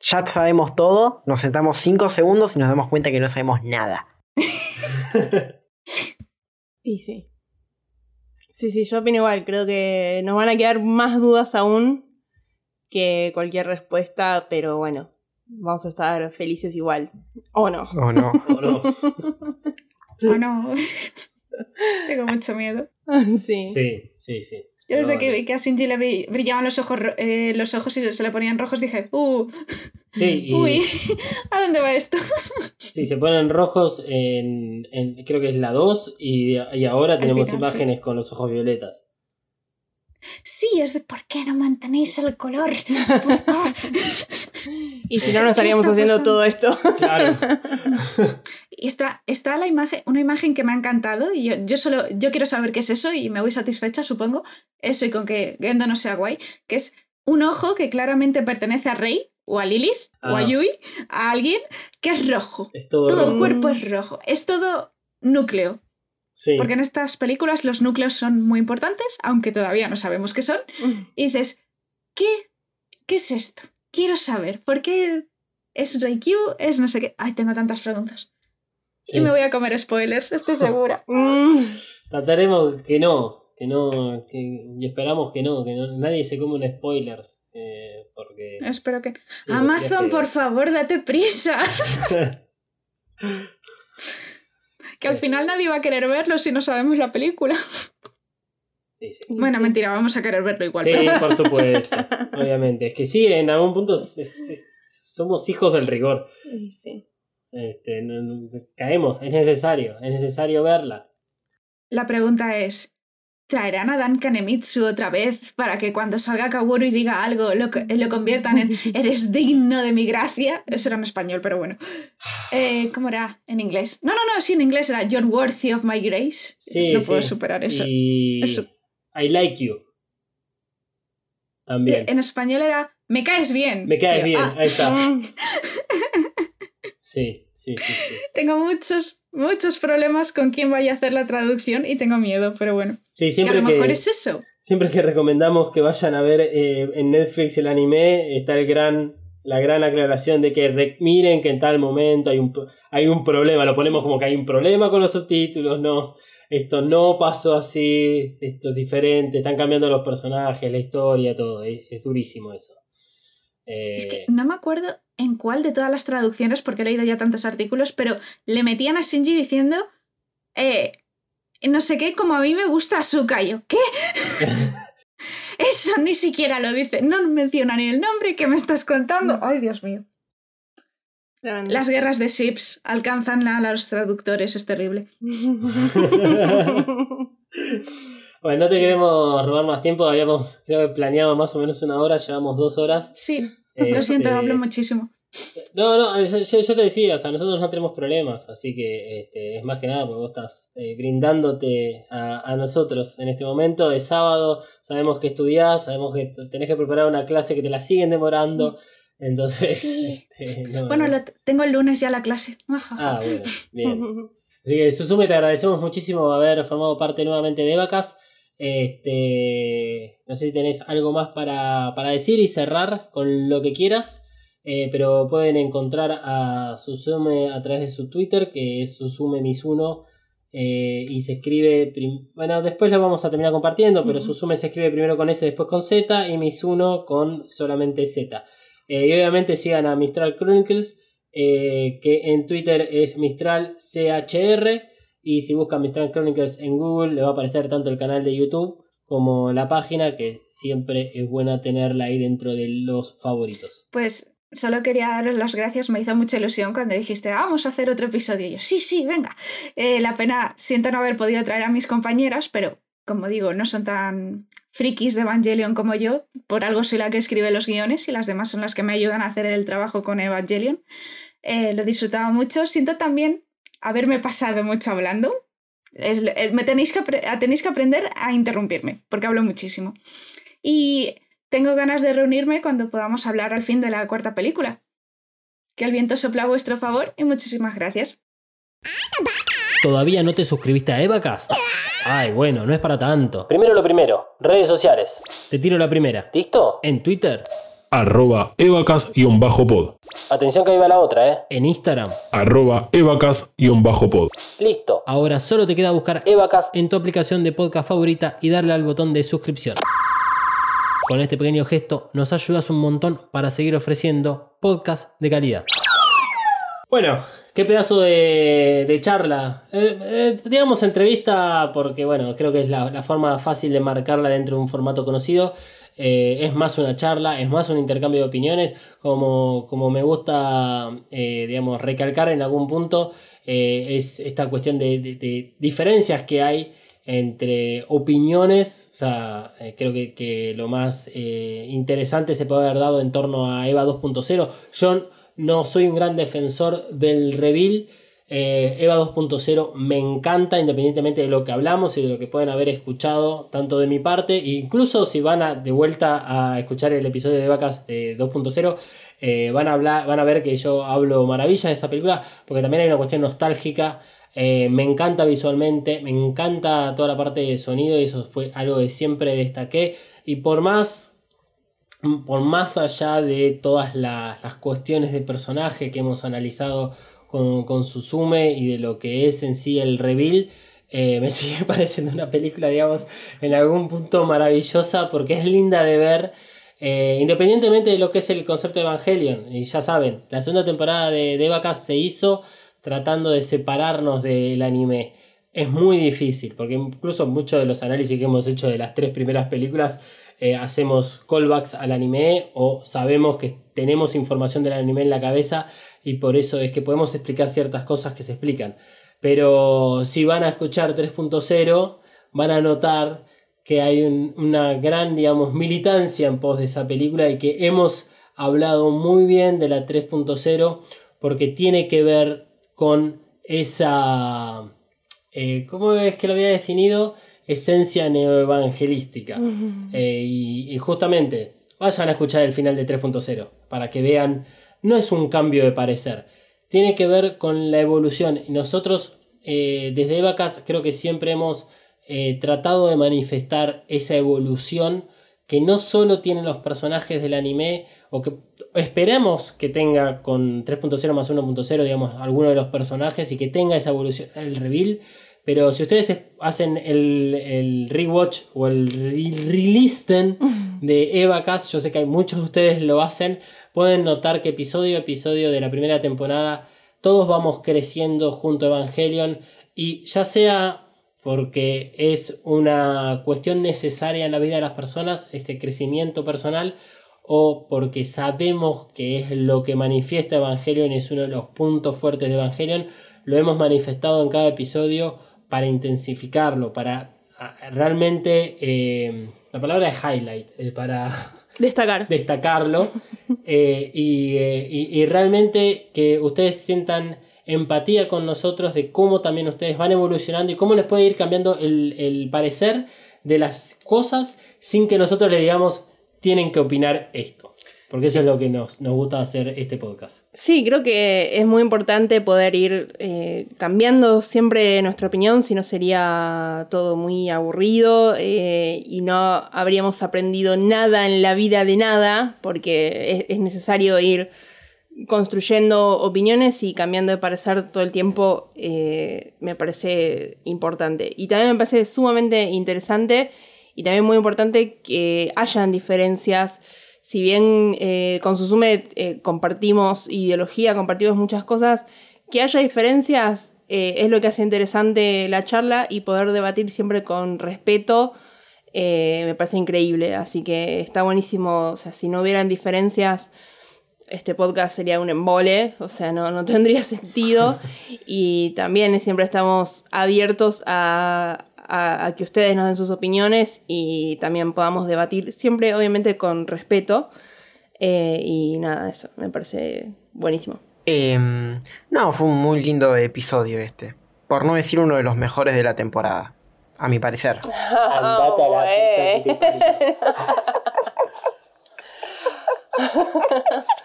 ya sabemos todo, nos sentamos 5 segundos y nos damos cuenta que no sabemos nada. [laughs] Y sí. Sí, sí, yo opino igual. Creo que nos van a quedar más dudas aún que cualquier respuesta, pero bueno, vamos a estar felices igual. ¿O no? ¿O no? [laughs] ¿O no? ¿O no? [laughs] Tengo mucho miedo. [laughs] sí. Sí, sí, sí. Yo desde No, que vi que a Shinji le bri- brillaban los ojos, eh, los ojos y se, le ponían rojos, dije, uh, Sí, [laughs] y, uy, [laughs] ¿a dónde va esto? [laughs] sí, se ponen rojos en, en- creo que es la 2 y, y ahora tenemos final, sí. imágenes con los ojos violetas. Sí, es de ¿por qué no mantenéis el color? Y si no, no ¿Qué estaríamos haciendo pasando? todo esto. Claro. Y está, está la imagen, una imagen que me ha encantado y yo, yo solo yo quiero saber qué es eso y me voy satisfecha, supongo. Eso y con que Gendo no sea guay, que es un ojo que claramente pertenece a Rey o a Lilith o a Ah. Yui, a alguien que es rojo. Es todo, Todo rojo. el cuerpo es rojo. Es todo núcleo. Sí. Porque en estas películas los núcleos son muy importantes, aunque todavía no sabemos qué son. Y dices, ¿qué? ¿Qué es esto? Quiero saber. ¿Por qué es Reikyu? Es no sé qué. Ay, tengo tantas preguntas. Sí. Y me voy a comer spoilers, estoy [laughs] segura. Mm. [laughs] Trataremos que no, que no, que, y esperamos que no, que no- nadie se come un spoilers. eh, porque. Espero que. sí, Amazon, por favor, date prisa. [laughs] que al Sí. final nadie va a querer verlo si no sabemos la película. Sí, sí. Bueno, Sí. mentira, vamos a querer verlo igual. Sí, pero- por supuesto. obviamente. Es que sí, en algún punto es- es- somos hijos del rigor. Y sí. Este, no- no- caemos, es necesario, es necesario verla. La pregunta es. ¿Traerán a Dan Kanemitsu otra vez para que cuando salga Kaworu y diga algo lo, lo conviertan en [laughs] eres digno de mi gracia? Eso era en español, pero bueno. Eh, ¿Cómo era en inglés? No, no, no, sí, en inglés era You're worthy of my grace. Sí, no sí. puedo superar eso. Y Eso. I like you. También. En español era Me caes bien. Me caes Yo, bien, "Ah, ahí está. [laughs] Sí, sí, sí, sí. tengo muchos, muchos problemas con quién vaya a hacer la traducción y tengo miedo, pero bueno. Sí, Que a lo que, mejor es eso. siempre que recomendamos que vayan a ver eh, en Netflix el anime, está el gran, la gran aclaración de que re- miren que en tal momento hay un, hay un problema. Lo ponemos como que hay un problema con los subtítulos, no. Esto no pasó así, esto es diferente, están cambiando los personajes, la historia, todo. Es, es durísimo eso. Eh, Es que no me acuerdo en cuál de todas las traducciones, porque he leído ya tantos artículos, pero le metían a Shinji diciendo, eh, no sé qué, como a mí me gusta Asuka. Yo, ¿qué? [laughs] Eso ni siquiera lo dice. No menciona ni el nombre que me estás contando. Ay, Dios mío. Las guerras de ships alcanzan a los traductores, es terrible. [laughs] Bueno, no te queremos robar más tiempo, habíamos creo que planeado más o menos una hora, llevamos dos horas. Sí, lo siento, hablo muchísimo. No, no, yo, te decía, o sea, nosotros no tenemos problemas, así que este, es más que nada porque vos estás eh, brindándote a, a nosotros en este momento. Es sábado, sabemos que estudiás, sabemos que tenés que preparar una clase que te la siguen demorando, entonces... Sí. [laughs] este, no, Bueno, no. lo t- tengo el lunes ya la clase. Ah, bueno, bien. [laughs] Así que, Susume, te agradecemos muchísimo haber formado parte nuevamente de Vacas. Este, no sé si tenés algo más para, para decir y cerrar con lo que quieras. Eh, pero pueden encontrar a Susume a través de su Twitter, que es Susume Misuno. eh, y se escribe. Bueno, después lo vamos a terminar compartiendo, pero. Susume se escribe primero con S, después con Z, y Misuno con solamente Z. Eh, y obviamente sigan a Mistral Chronicles, que en Twitter es Mistral CHR. Y si buscan Mistral Chronicles en Google, le va a aparecer tanto el canal de YouTube como la página, que siempre es buena tenerla ahí dentro de los favoritos. Pues solo quería daros las gracias, me hizo mucha ilusión cuando dijiste, "Ah, vamos a hacer otro episodio. Y yo, sí, sí, venga. Eh, la pena, siento no haber podido traer a mis compañeras, pero como digo, no son tan frikis de Evangelion como yo. Por algo soy la que escribe los guiones y las demás son las que me ayudan a hacer el trabajo con Evangelion. Eh, lo disfrutaba mucho. Siento también haberme pasado mucho hablando. Es- eh, me tenéis que, tenéis que aprender a interrumpirme, porque hablo muchísimo. Y tengo ganas de reunirme cuando podamos hablar al fin de la cuarta película. Que el viento sopla a vuestro favor y muchísimas gracias. ¿Todavía no te suscribiste a Evacast? Ay, bueno, no es para tanto. Primero lo primero, redes sociales. Te tiro la primera. ¿Listo? En Twitter. arroba evacas-pod, Atención que ahí va la otra, ¿eh? En Instagram. arroba evacas-pod. Listo. Ahora solo te queda buscar Evacast en tu aplicación de podcast favorita y darle al botón de suscripción. Con este pequeño gesto nos ayudas un montón para seguir ofreciendo podcast de calidad. Bueno, qué pedazo de, de charla. Eh, eh, digamos entrevista porque, bueno, creo que es la, la forma fácil de marcarla dentro de un formato conocido. Eh, es más una charla, es más un intercambio de opiniones, como, como me gusta, eh, digamos, recalcar en algún punto, eh, es esta cuestión de, de- diferencias que hay entre opiniones, o sea, creo que, que lo más interesante se puede haber dado en torno a EVA 2.0. Yo no soy un gran defensor del reveal. Eh, EVA 2.0 me encanta independientemente de lo que hablamos y de lo que pueden haber escuchado tanto de mi parte, e incluso si van a, de vuelta a escuchar el episodio de Vacas eh, 2.0, eh, van, a hablar, van a ver que yo hablo maravillas de esa película, porque también hay una cuestión nostálgica. eh, me encanta visualmente, me encanta toda la parte de sonido y eso fue algo que siempre destaqué. Y por más por más allá de todas la- las cuestiones de personaje que hemos analizado con, con Suzume y de lo que es en sí el reveal, eh, [laughs] me sigue pareciendo una película, digamos, en algún punto maravillosa porque es linda de ver. eh, independientemente de lo que es el concepto de Evangelion, y ya saben, la segunda temporada de, de Vacas se hizo tratando de separarnos del anime. Es muy difícil, porque incluso muchos de los análisis que hemos hecho de las tres primeras películas eh, hacemos callbacks al anime o sabemos que tenemos información del anime en la cabeza y por eso es que podemos explicar ciertas cosas que se explican. Pero si van a escuchar 3.0, van a notar que hay un- una gran, digamos, militancia en pos de esa película y que hemos hablado muy bien de la 3.0 porque tiene que ver con esa, eh, ¿cómo es que lo había definido? Esencia neoevangelística. Eh, y, y justamente, vayan a escuchar el final de 3.0 para que vean, no es un cambio de parecer, tiene que ver con la evolución. Nosotros, eh, desde Evacas, creo que siempre hemos eh, tratado de manifestar esa evolución que no solo tienen los personajes del anime, o que esperamos que tenga con 3.0 más 1.0, digamos, alguno de los personajes y que tenga esa evolución, el reveal. Pero si ustedes es- hacen el, el rewatch o el re- relisten [laughs] de Evacas, yo sé que hay muchos de ustedes lo hacen, pueden notar que episodio a episodio de la primera temporada todos vamos creciendo junto a Evangelion y ya sea porque es una cuestión necesaria en la vida de las personas, este crecimiento personal, o porque sabemos que es lo que manifiesta Evangelion, es uno de los puntos fuertes de Evangelion, lo hemos manifestado en cada episodio para intensificarlo, para ah, realmente, eh, la palabra es highlight, eh, para [laughs] Destacar. destacarlo [laughs] eh, y, eh, y- y realmente que ustedes sientan empatía con nosotros de cómo también ustedes van evolucionando y cómo les puede ir cambiando el, el parecer de las cosas sin que nosotros le digamos tienen que opinar esto. Porque eso es lo que nos, nos gusta hacer este podcast. Sí, creo que es muy importante poder ir eh, cambiando siempre nuestra opinión, si no sería todo muy aburrido eh, y no habríamos aprendido nada en la vida de nada, porque es, es necesario ir construyendo opiniones y cambiando de parecer todo el tiempo eh, me parece importante. Y también me parece sumamente interesante y también muy importante que hayan diferencias. Si bien eh, con Susume eh, compartimos ideología, compartimos muchas cosas, que haya diferencias eh, es lo que hace interesante la charla y poder debatir siempre con respeto eh, me parece increíble. Así que está buenísimo. O sea, si no hubieran diferencias, este podcast sería un embole. O sea, no, no tendría [laughs] sentido. y también siempre estamos abiertos a, a, a que ustedes nos den sus opiniones y también podamos debatir, siempre obviamente con respeto. Eh, y nada, eso me parece buenísimo. Em, no, fue un muy lindo episodio este. Por no decir uno de los mejores de la temporada. A mi parecer. Andate a la puta. [laughs]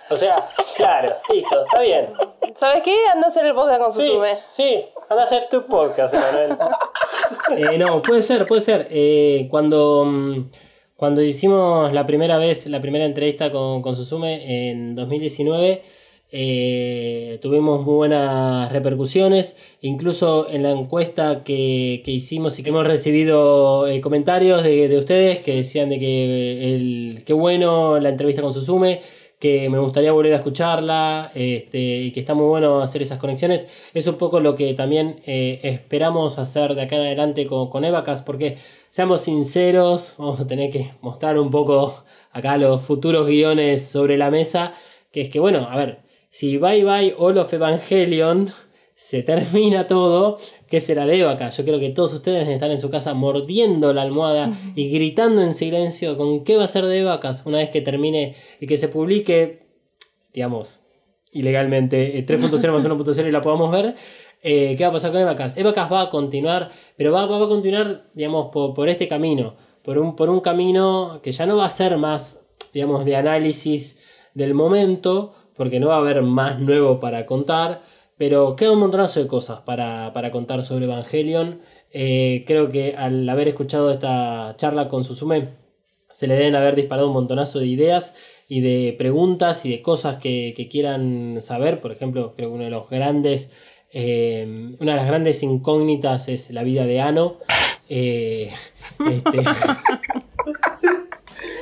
O sea, claro, listo, está bien. ¿Sabes qué? Anda a hacer el podcast con Sí, Susume. sí, anda a hacer tu podcast, Emanuel. [laughs] Eh, no, puede ser, puede ser. Eh, cuando, mm, cuando hicimos la primera vez, la primera entrevista con, con Susume en 2019, eh, tuvimos muy buenas repercusiones. Incluso en la encuesta que, que hicimos y que hemos recibido eh, comentarios de, de ustedes que decían de que el, qué bueno la entrevista con Susume que me gustaría volver a escucharla este, y que está muy bueno hacer esas conexiones. Es un poco lo que también eh, esperamos hacer de acá en adelante con, con Evacas, porque seamos sinceros, vamos a tener que mostrar un poco acá los futuros guiones sobre la mesa, que es que, bueno, a ver, si Bye Bye All of Evangelion se termina todo, ¿qué será de Evacas? Yo creo que todos ustedes están en su casa mordiendo la almohada y gritando en silencio con qué va a ser de Evacas una vez que termine y que se publique, digamos, ilegalmente eh, 3.0 más 1.0 y la podamos ver. eh, ¿Qué va a pasar con Evacas? Evacas va a continuar, pero va, va a continuar, digamos, por, por este camino, por un, por un camino que ya no va a ser más, digamos, de análisis del momento, porque no va a haber más nuevo para contar, pero queda un montonazo de cosas para, para contar sobre Evangelion. Eh, creo que al haber escuchado esta charla con Susume, se le deben haber disparado un montonazo de ideas y de preguntas y de cosas que, que quieran saber. Por ejemplo, creo que uno de los grandes, eh, una de las grandes incógnitas es la vida de Ano. Eh, este, [laughs]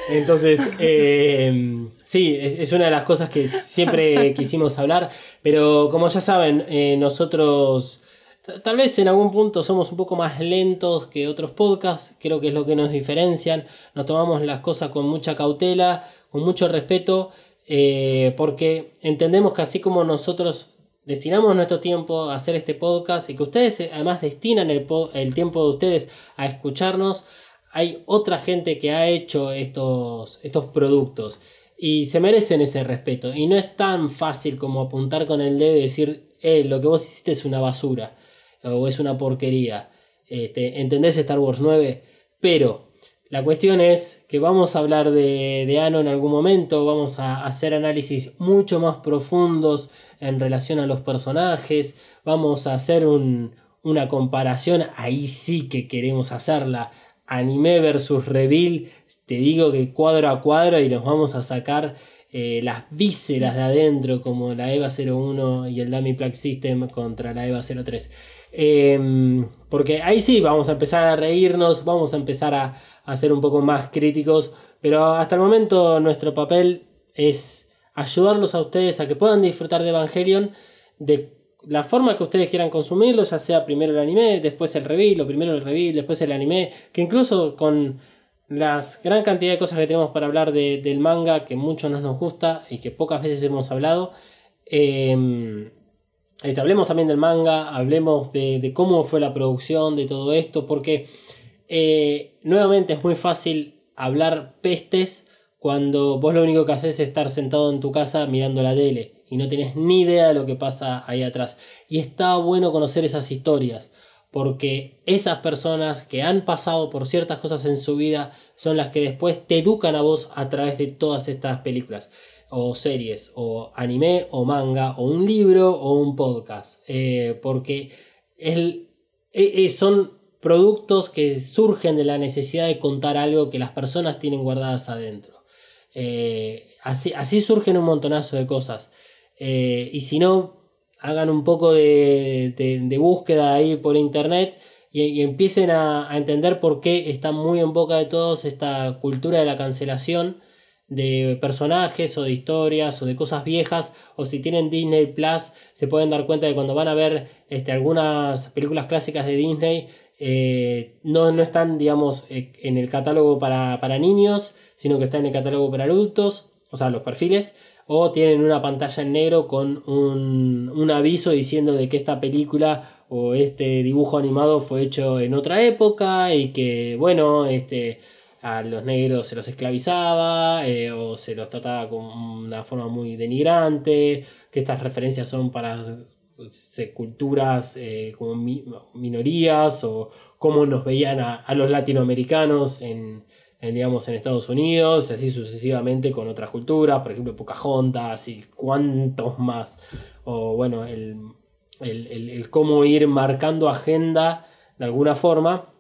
entonces, eh, sí, es, una de las cosas que siempre quisimos hablar, pero como ya saben, eh, nosotros tal vez en algún punto somos un poco más lentos que otros podcasts, creo que es lo que nos diferencian, nos tomamos las cosas con mucha cautela, con mucho respeto, eh, porque entendemos que así como nosotros destinamos nuestro tiempo a hacer este podcast y que ustedes eh, además destinan el, el tiempo de ustedes a escucharnos, hay otra gente que ha hecho estos, estos productos y se merecen ese respeto. Y no es tan fácil como apuntar con el dedo y decir, eh, lo que vos hiciste es una basura o es una porquería. Este, ¿Entendés Star Wars 9? Pero la cuestión es que vamos a hablar de, de Ano en algún momento, vamos a hacer análisis mucho más profundos en relación a los personajes, vamos a hacer un- una comparación, ahí sí que queremos hacerla, anime versus reveal, te digo que cuadro a cuadro y nos vamos a sacar eh, las vísceras de adentro como la EVA 01 y el Dummy Plug System contra la EVA 03. Eh, porque ahí sí vamos a empezar a reírnos, vamos a empezar a, a ser un poco más críticos, pero hasta el momento nuestro papel es ayudarlos a ustedes a que puedan disfrutar de Evangelion de la forma que ustedes quieran consumirlo, ya sea primero el anime, después el reveal, o primero el reveal, después el anime, que incluso con las gran cantidad de cosas que tenemos para hablar de- del manga, que mucho no nos gusta y que pocas veces hemos hablado, eh, este, hablemos también del manga, hablemos de, de cómo fue la producción, de todo esto, porque eh, nuevamente es muy fácil hablar pestes cuando vos lo único que haces es estar sentado en tu casa mirando la tele y no tenés ni idea de lo que pasa ahí atrás. Y está bueno conocer esas historias, porque esas personas que han pasado por ciertas cosas en su vida son las que después te educan a vos a través de todas estas películas o series, o anime, o manga, o un libro, o un podcast. Eh, porque eh, eh, son productos que surgen de la necesidad de contar algo que las personas tienen guardadas adentro. Eh, así, así surgen un montonazo de cosas. Eh, y si no, hagan un poco de, de- búsqueda ahí por internet y, empiecen a, a entender por qué está muy en boca de todos esta cultura de la cancelación de personajes o de historias o de cosas viejas o si tienen Disney Plus se pueden dar cuenta de cuando van a ver este, algunas películas clásicas de Disney eh, no, no están digamos eh, en el catálogo para, para niños sino que están en el catálogo para adultos o sea los perfiles o tienen una pantalla en negro con un, un aviso diciendo de que esta película o este dibujo animado fue hecho en otra época y que bueno este a los negros se los esclavizaba eh, o se los trataba con una forma muy denigrante, que estas referencias son para culturas eh, como mi- minorías o cómo nos veían a los latinoamericanos en, en, digamos, en Estados Unidos, así sucesivamente con otras culturas, por ejemplo Pocahontas y cuantos más. O bueno, el, el- el- el cómo ir marcando agenda de alguna forma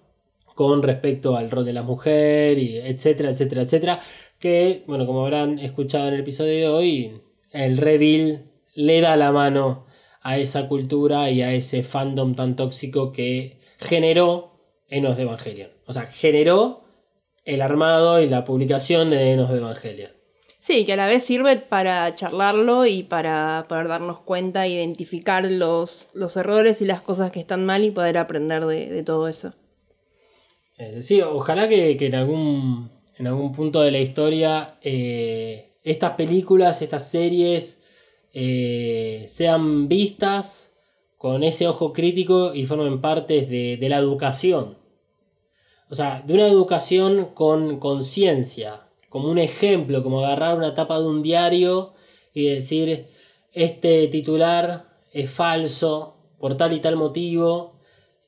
con respecto al rol de la mujer, y etcétera, etcétera, etcétera. Que, bueno, como habrán escuchado en el episodio de hoy, el Reveal le da la mano a esa cultura y a ese fandom tan tóxico que generó Enos de Evangelion. O sea, generó el armado y la publicación de Enos de Evangelion. Sí, que a la vez sirve para charlarlo y para poder darnos cuenta, identificar los, los errores y las cosas que están mal y poder aprender de, de todo eso. Eh, sí, ojalá que, que en, algún, en algún punto de la historia eh, estas películas, estas series eh, sean vistas con ese ojo crítico y formen parte de, de la educación. O sea, de una educación con conciencia, como un ejemplo, como agarrar una tapa de un diario y decir, este titular es falso por tal y tal motivo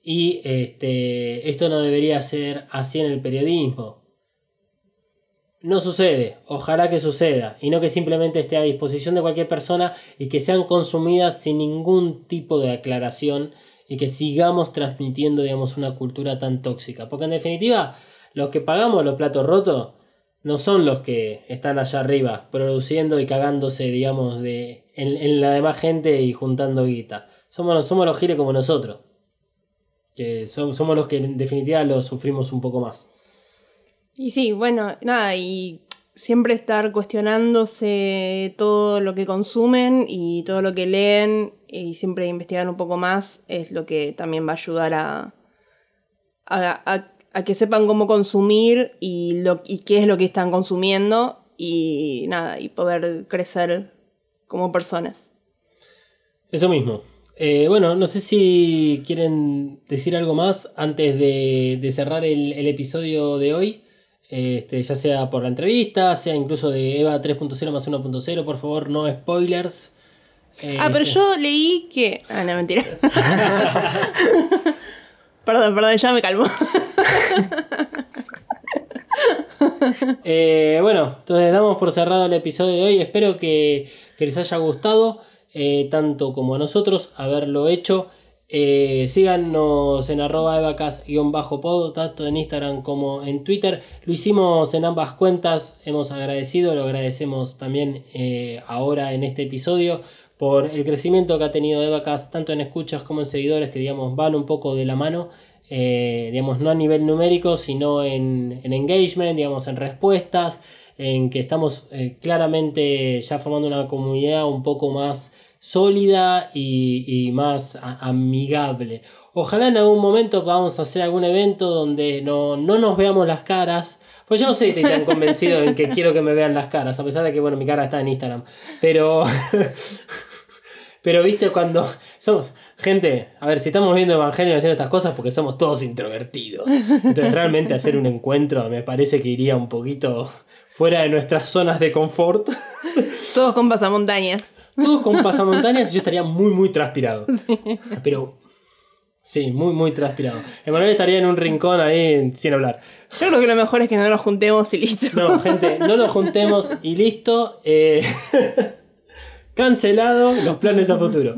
y este, esto no debería ser así en el periodismo. No sucede, ojalá que suceda, y no que simplemente esté a disposición de cualquier persona y que sean consumidas sin ningún tipo de aclaración y que sigamos transmitiendo, digamos, una cultura tan tóxica. Porque en definitiva, los que pagamos los platos rotos no son los que están allá arriba produciendo y cagándose, digamos, de, en, en la demás gente y juntando guita. Somos, somos los giles como nosotros que som- somos los que en definitiva lo sufrimos un poco más. Y sí, bueno, nada, y siempre estar cuestionándose todo lo que consumen y todo lo que leen y siempre investigar un poco más es lo que también va a ayudar a, a, a- que sepan cómo consumir y, lo, y qué es lo que están consumiendo y nada, y poder crecer como personas. Eso mismo. Eh, bueno, no sé si quieren decir algo más antes de, de cerrar el, el episodio de hoy. Este, ya sea por la entrevista, sea incluso de Eva 3.0 más 1.0, por favor, no spoilers. Ah, pero Este, yo leí que... Ah, no, mentira. [laughs] perdón, perdón, ya me calmo. [laughs] Eh, bueno, entonces damos por cerrado el episodio de hoy. Espero que, que les haya gustado, eh, tanto como a nosotros, haberlo hecho. Eh, síganos en arroba evacas-pod, tanto en Instagram como en Twitter. Lo hicimos en ambas cuentas, hemos agradecido, lo agradecemos también ahora en este episodio por el crecimiento que ha tenido Evacas, tanto en escuchas como en seguidores, que digamos van un poco de la mano eh, digamos, no a nivel numérico, sino en, en engagement, digamos, en respuestas, en que estamos eh, claramente ya formando una comunidad un poco más sólida y, y más a- amigable. Ojalá en algún momento podamos hacer algún evento donde no, no nos veamos las caras. Pues yo no sé si estoy tan [laughs] convencido en que quiero que me vean las caras, a pesar de que, bueno, mi cara está en Instagram. Pero... [laughs] Pero viste cuando [laughs] somos gente, a ver, si estamos viendo Evangelio haciendo estas cosas porque somos todos introvertidos. Entonces realmente hacer un encuentro me parece que iría un poquito fuera de nuestras zonas de confort. [laughs] Todos con pasamontañas. Todos con pasamontañas y yo estaría muy muy transpirado. [laughs] Pero sí, muy muy transpirado. Emanuel estaría en un rincón ahí sin hablar. Yo creo que lo mejor es que no nos juntemos y listo. No, gente, no nos juntemos y listo. Eh, cancelado los planes a futuro.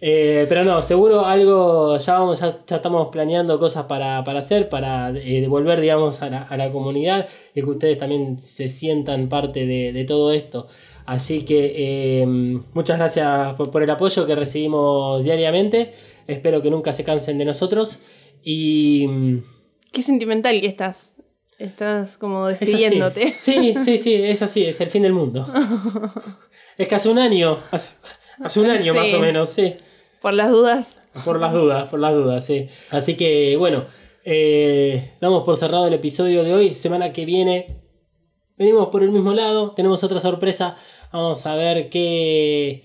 Eh, pero no, seguro algo, ya vamos, ya, ya estamos planeando cosas para, para hacer, para eh, devolver, digamos, a la, a la comunidad y que ustedes también se sientan parte de, de todo esto. Así que eh, muchas gracias por, por el apoyo que recibimos diariamente. Espero que nunca se cansen de nosotros. Y mm, Qué sentimental que estás. Estás como es despidiéndote. Sí, sí, sí, es así, es el fin del mundo. [laughs] es que hace un año, hace, hace un año Sí. más o menos, sí. Por las dudas. Por las dudas, por las dudas, sí. Así que bueno, eh, damos por cerrado el episodio de hoy. Semana que viene venimos por el mismo lado, tenemos otra sorpresa. Vamos a ver qué,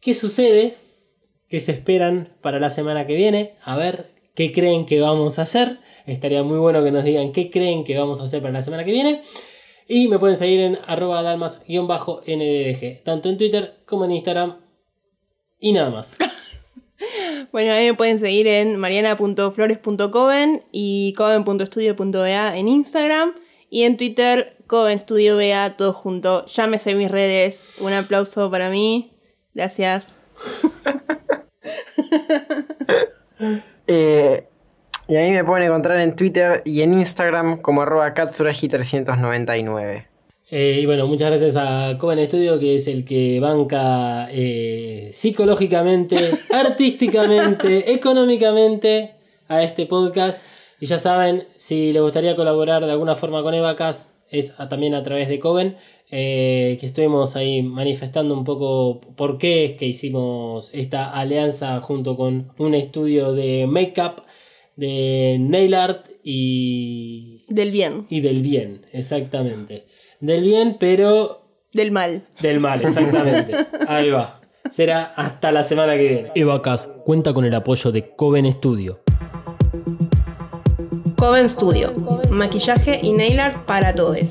qué sucede, qué se esperan para la semana que viene. A ver qué creen que vamos a hacer. Estaría muy bueno que nos digan qué creen que vamos a hacer para la semana que viene. Y me pueden seguir en arroba dalmas-nddg, tanto en Twitter como en Instagram. Y nada más. [laughs] Bueno, a mí me pueden seguir en mariana.flores.coven y coven.studio.ba en Instagram y en Twitter covenstudioba todo junto. Llámese mis redes. Un aplauso para mí. Gracias. [laughs] Eh, y a mí me pueden encontrar en Twitter y en Instagram como arroba katsuragi399. Eh, y bueno, muchas gracias a Coven Studio, que es el que banca eh, psicológicamente, [laughs] artísticamente, económicamente a este podcast. Y ya saben, si les gustaría colaborar de alguna forma con Evacas, es a- también a través de Coven, eh, que estuvimos ahí manifestando un poco por qué es que hicimos esta alianza junto con un estudio de make-up, de nail art y Del bien. y del bien, exactamente. Del bien, pero Del mal. del mal, exactamente. [laughs] Ahí va. Será hasta la semana que viene. Evacas cuenta con el apoyo de Coven Studio. Coven Studio, maquillaje y nail art para todos.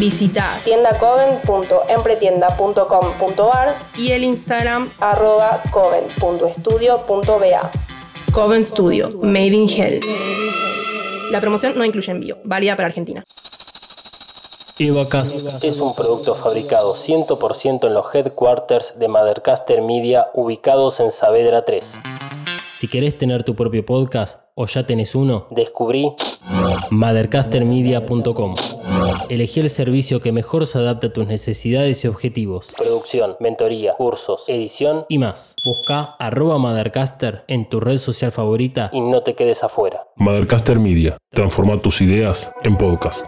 Visita tiendacoven.empretienda.com.ar y el Instagram arroba coven.estudio.ba. Coven Studio, Made in Hell. La promoción no incluye envío, válida para Argentina. Evacas es un producto fabricado 100% en los headquarters de Mothercaster Media ubicados en Saavedra 3. Si querés tener tu propio podcast o ya tenés uno, descubrí mothercastermedia.com. Elegí el servicio que mejor se adapta a tus necesidades y objetivos. Producción, mentoría, cursos, edición y más. Busca arroba Mothercaster en tu red social favorita y no te quedes afuera. Mothercaster Media. Transforma tus ideas en podcast.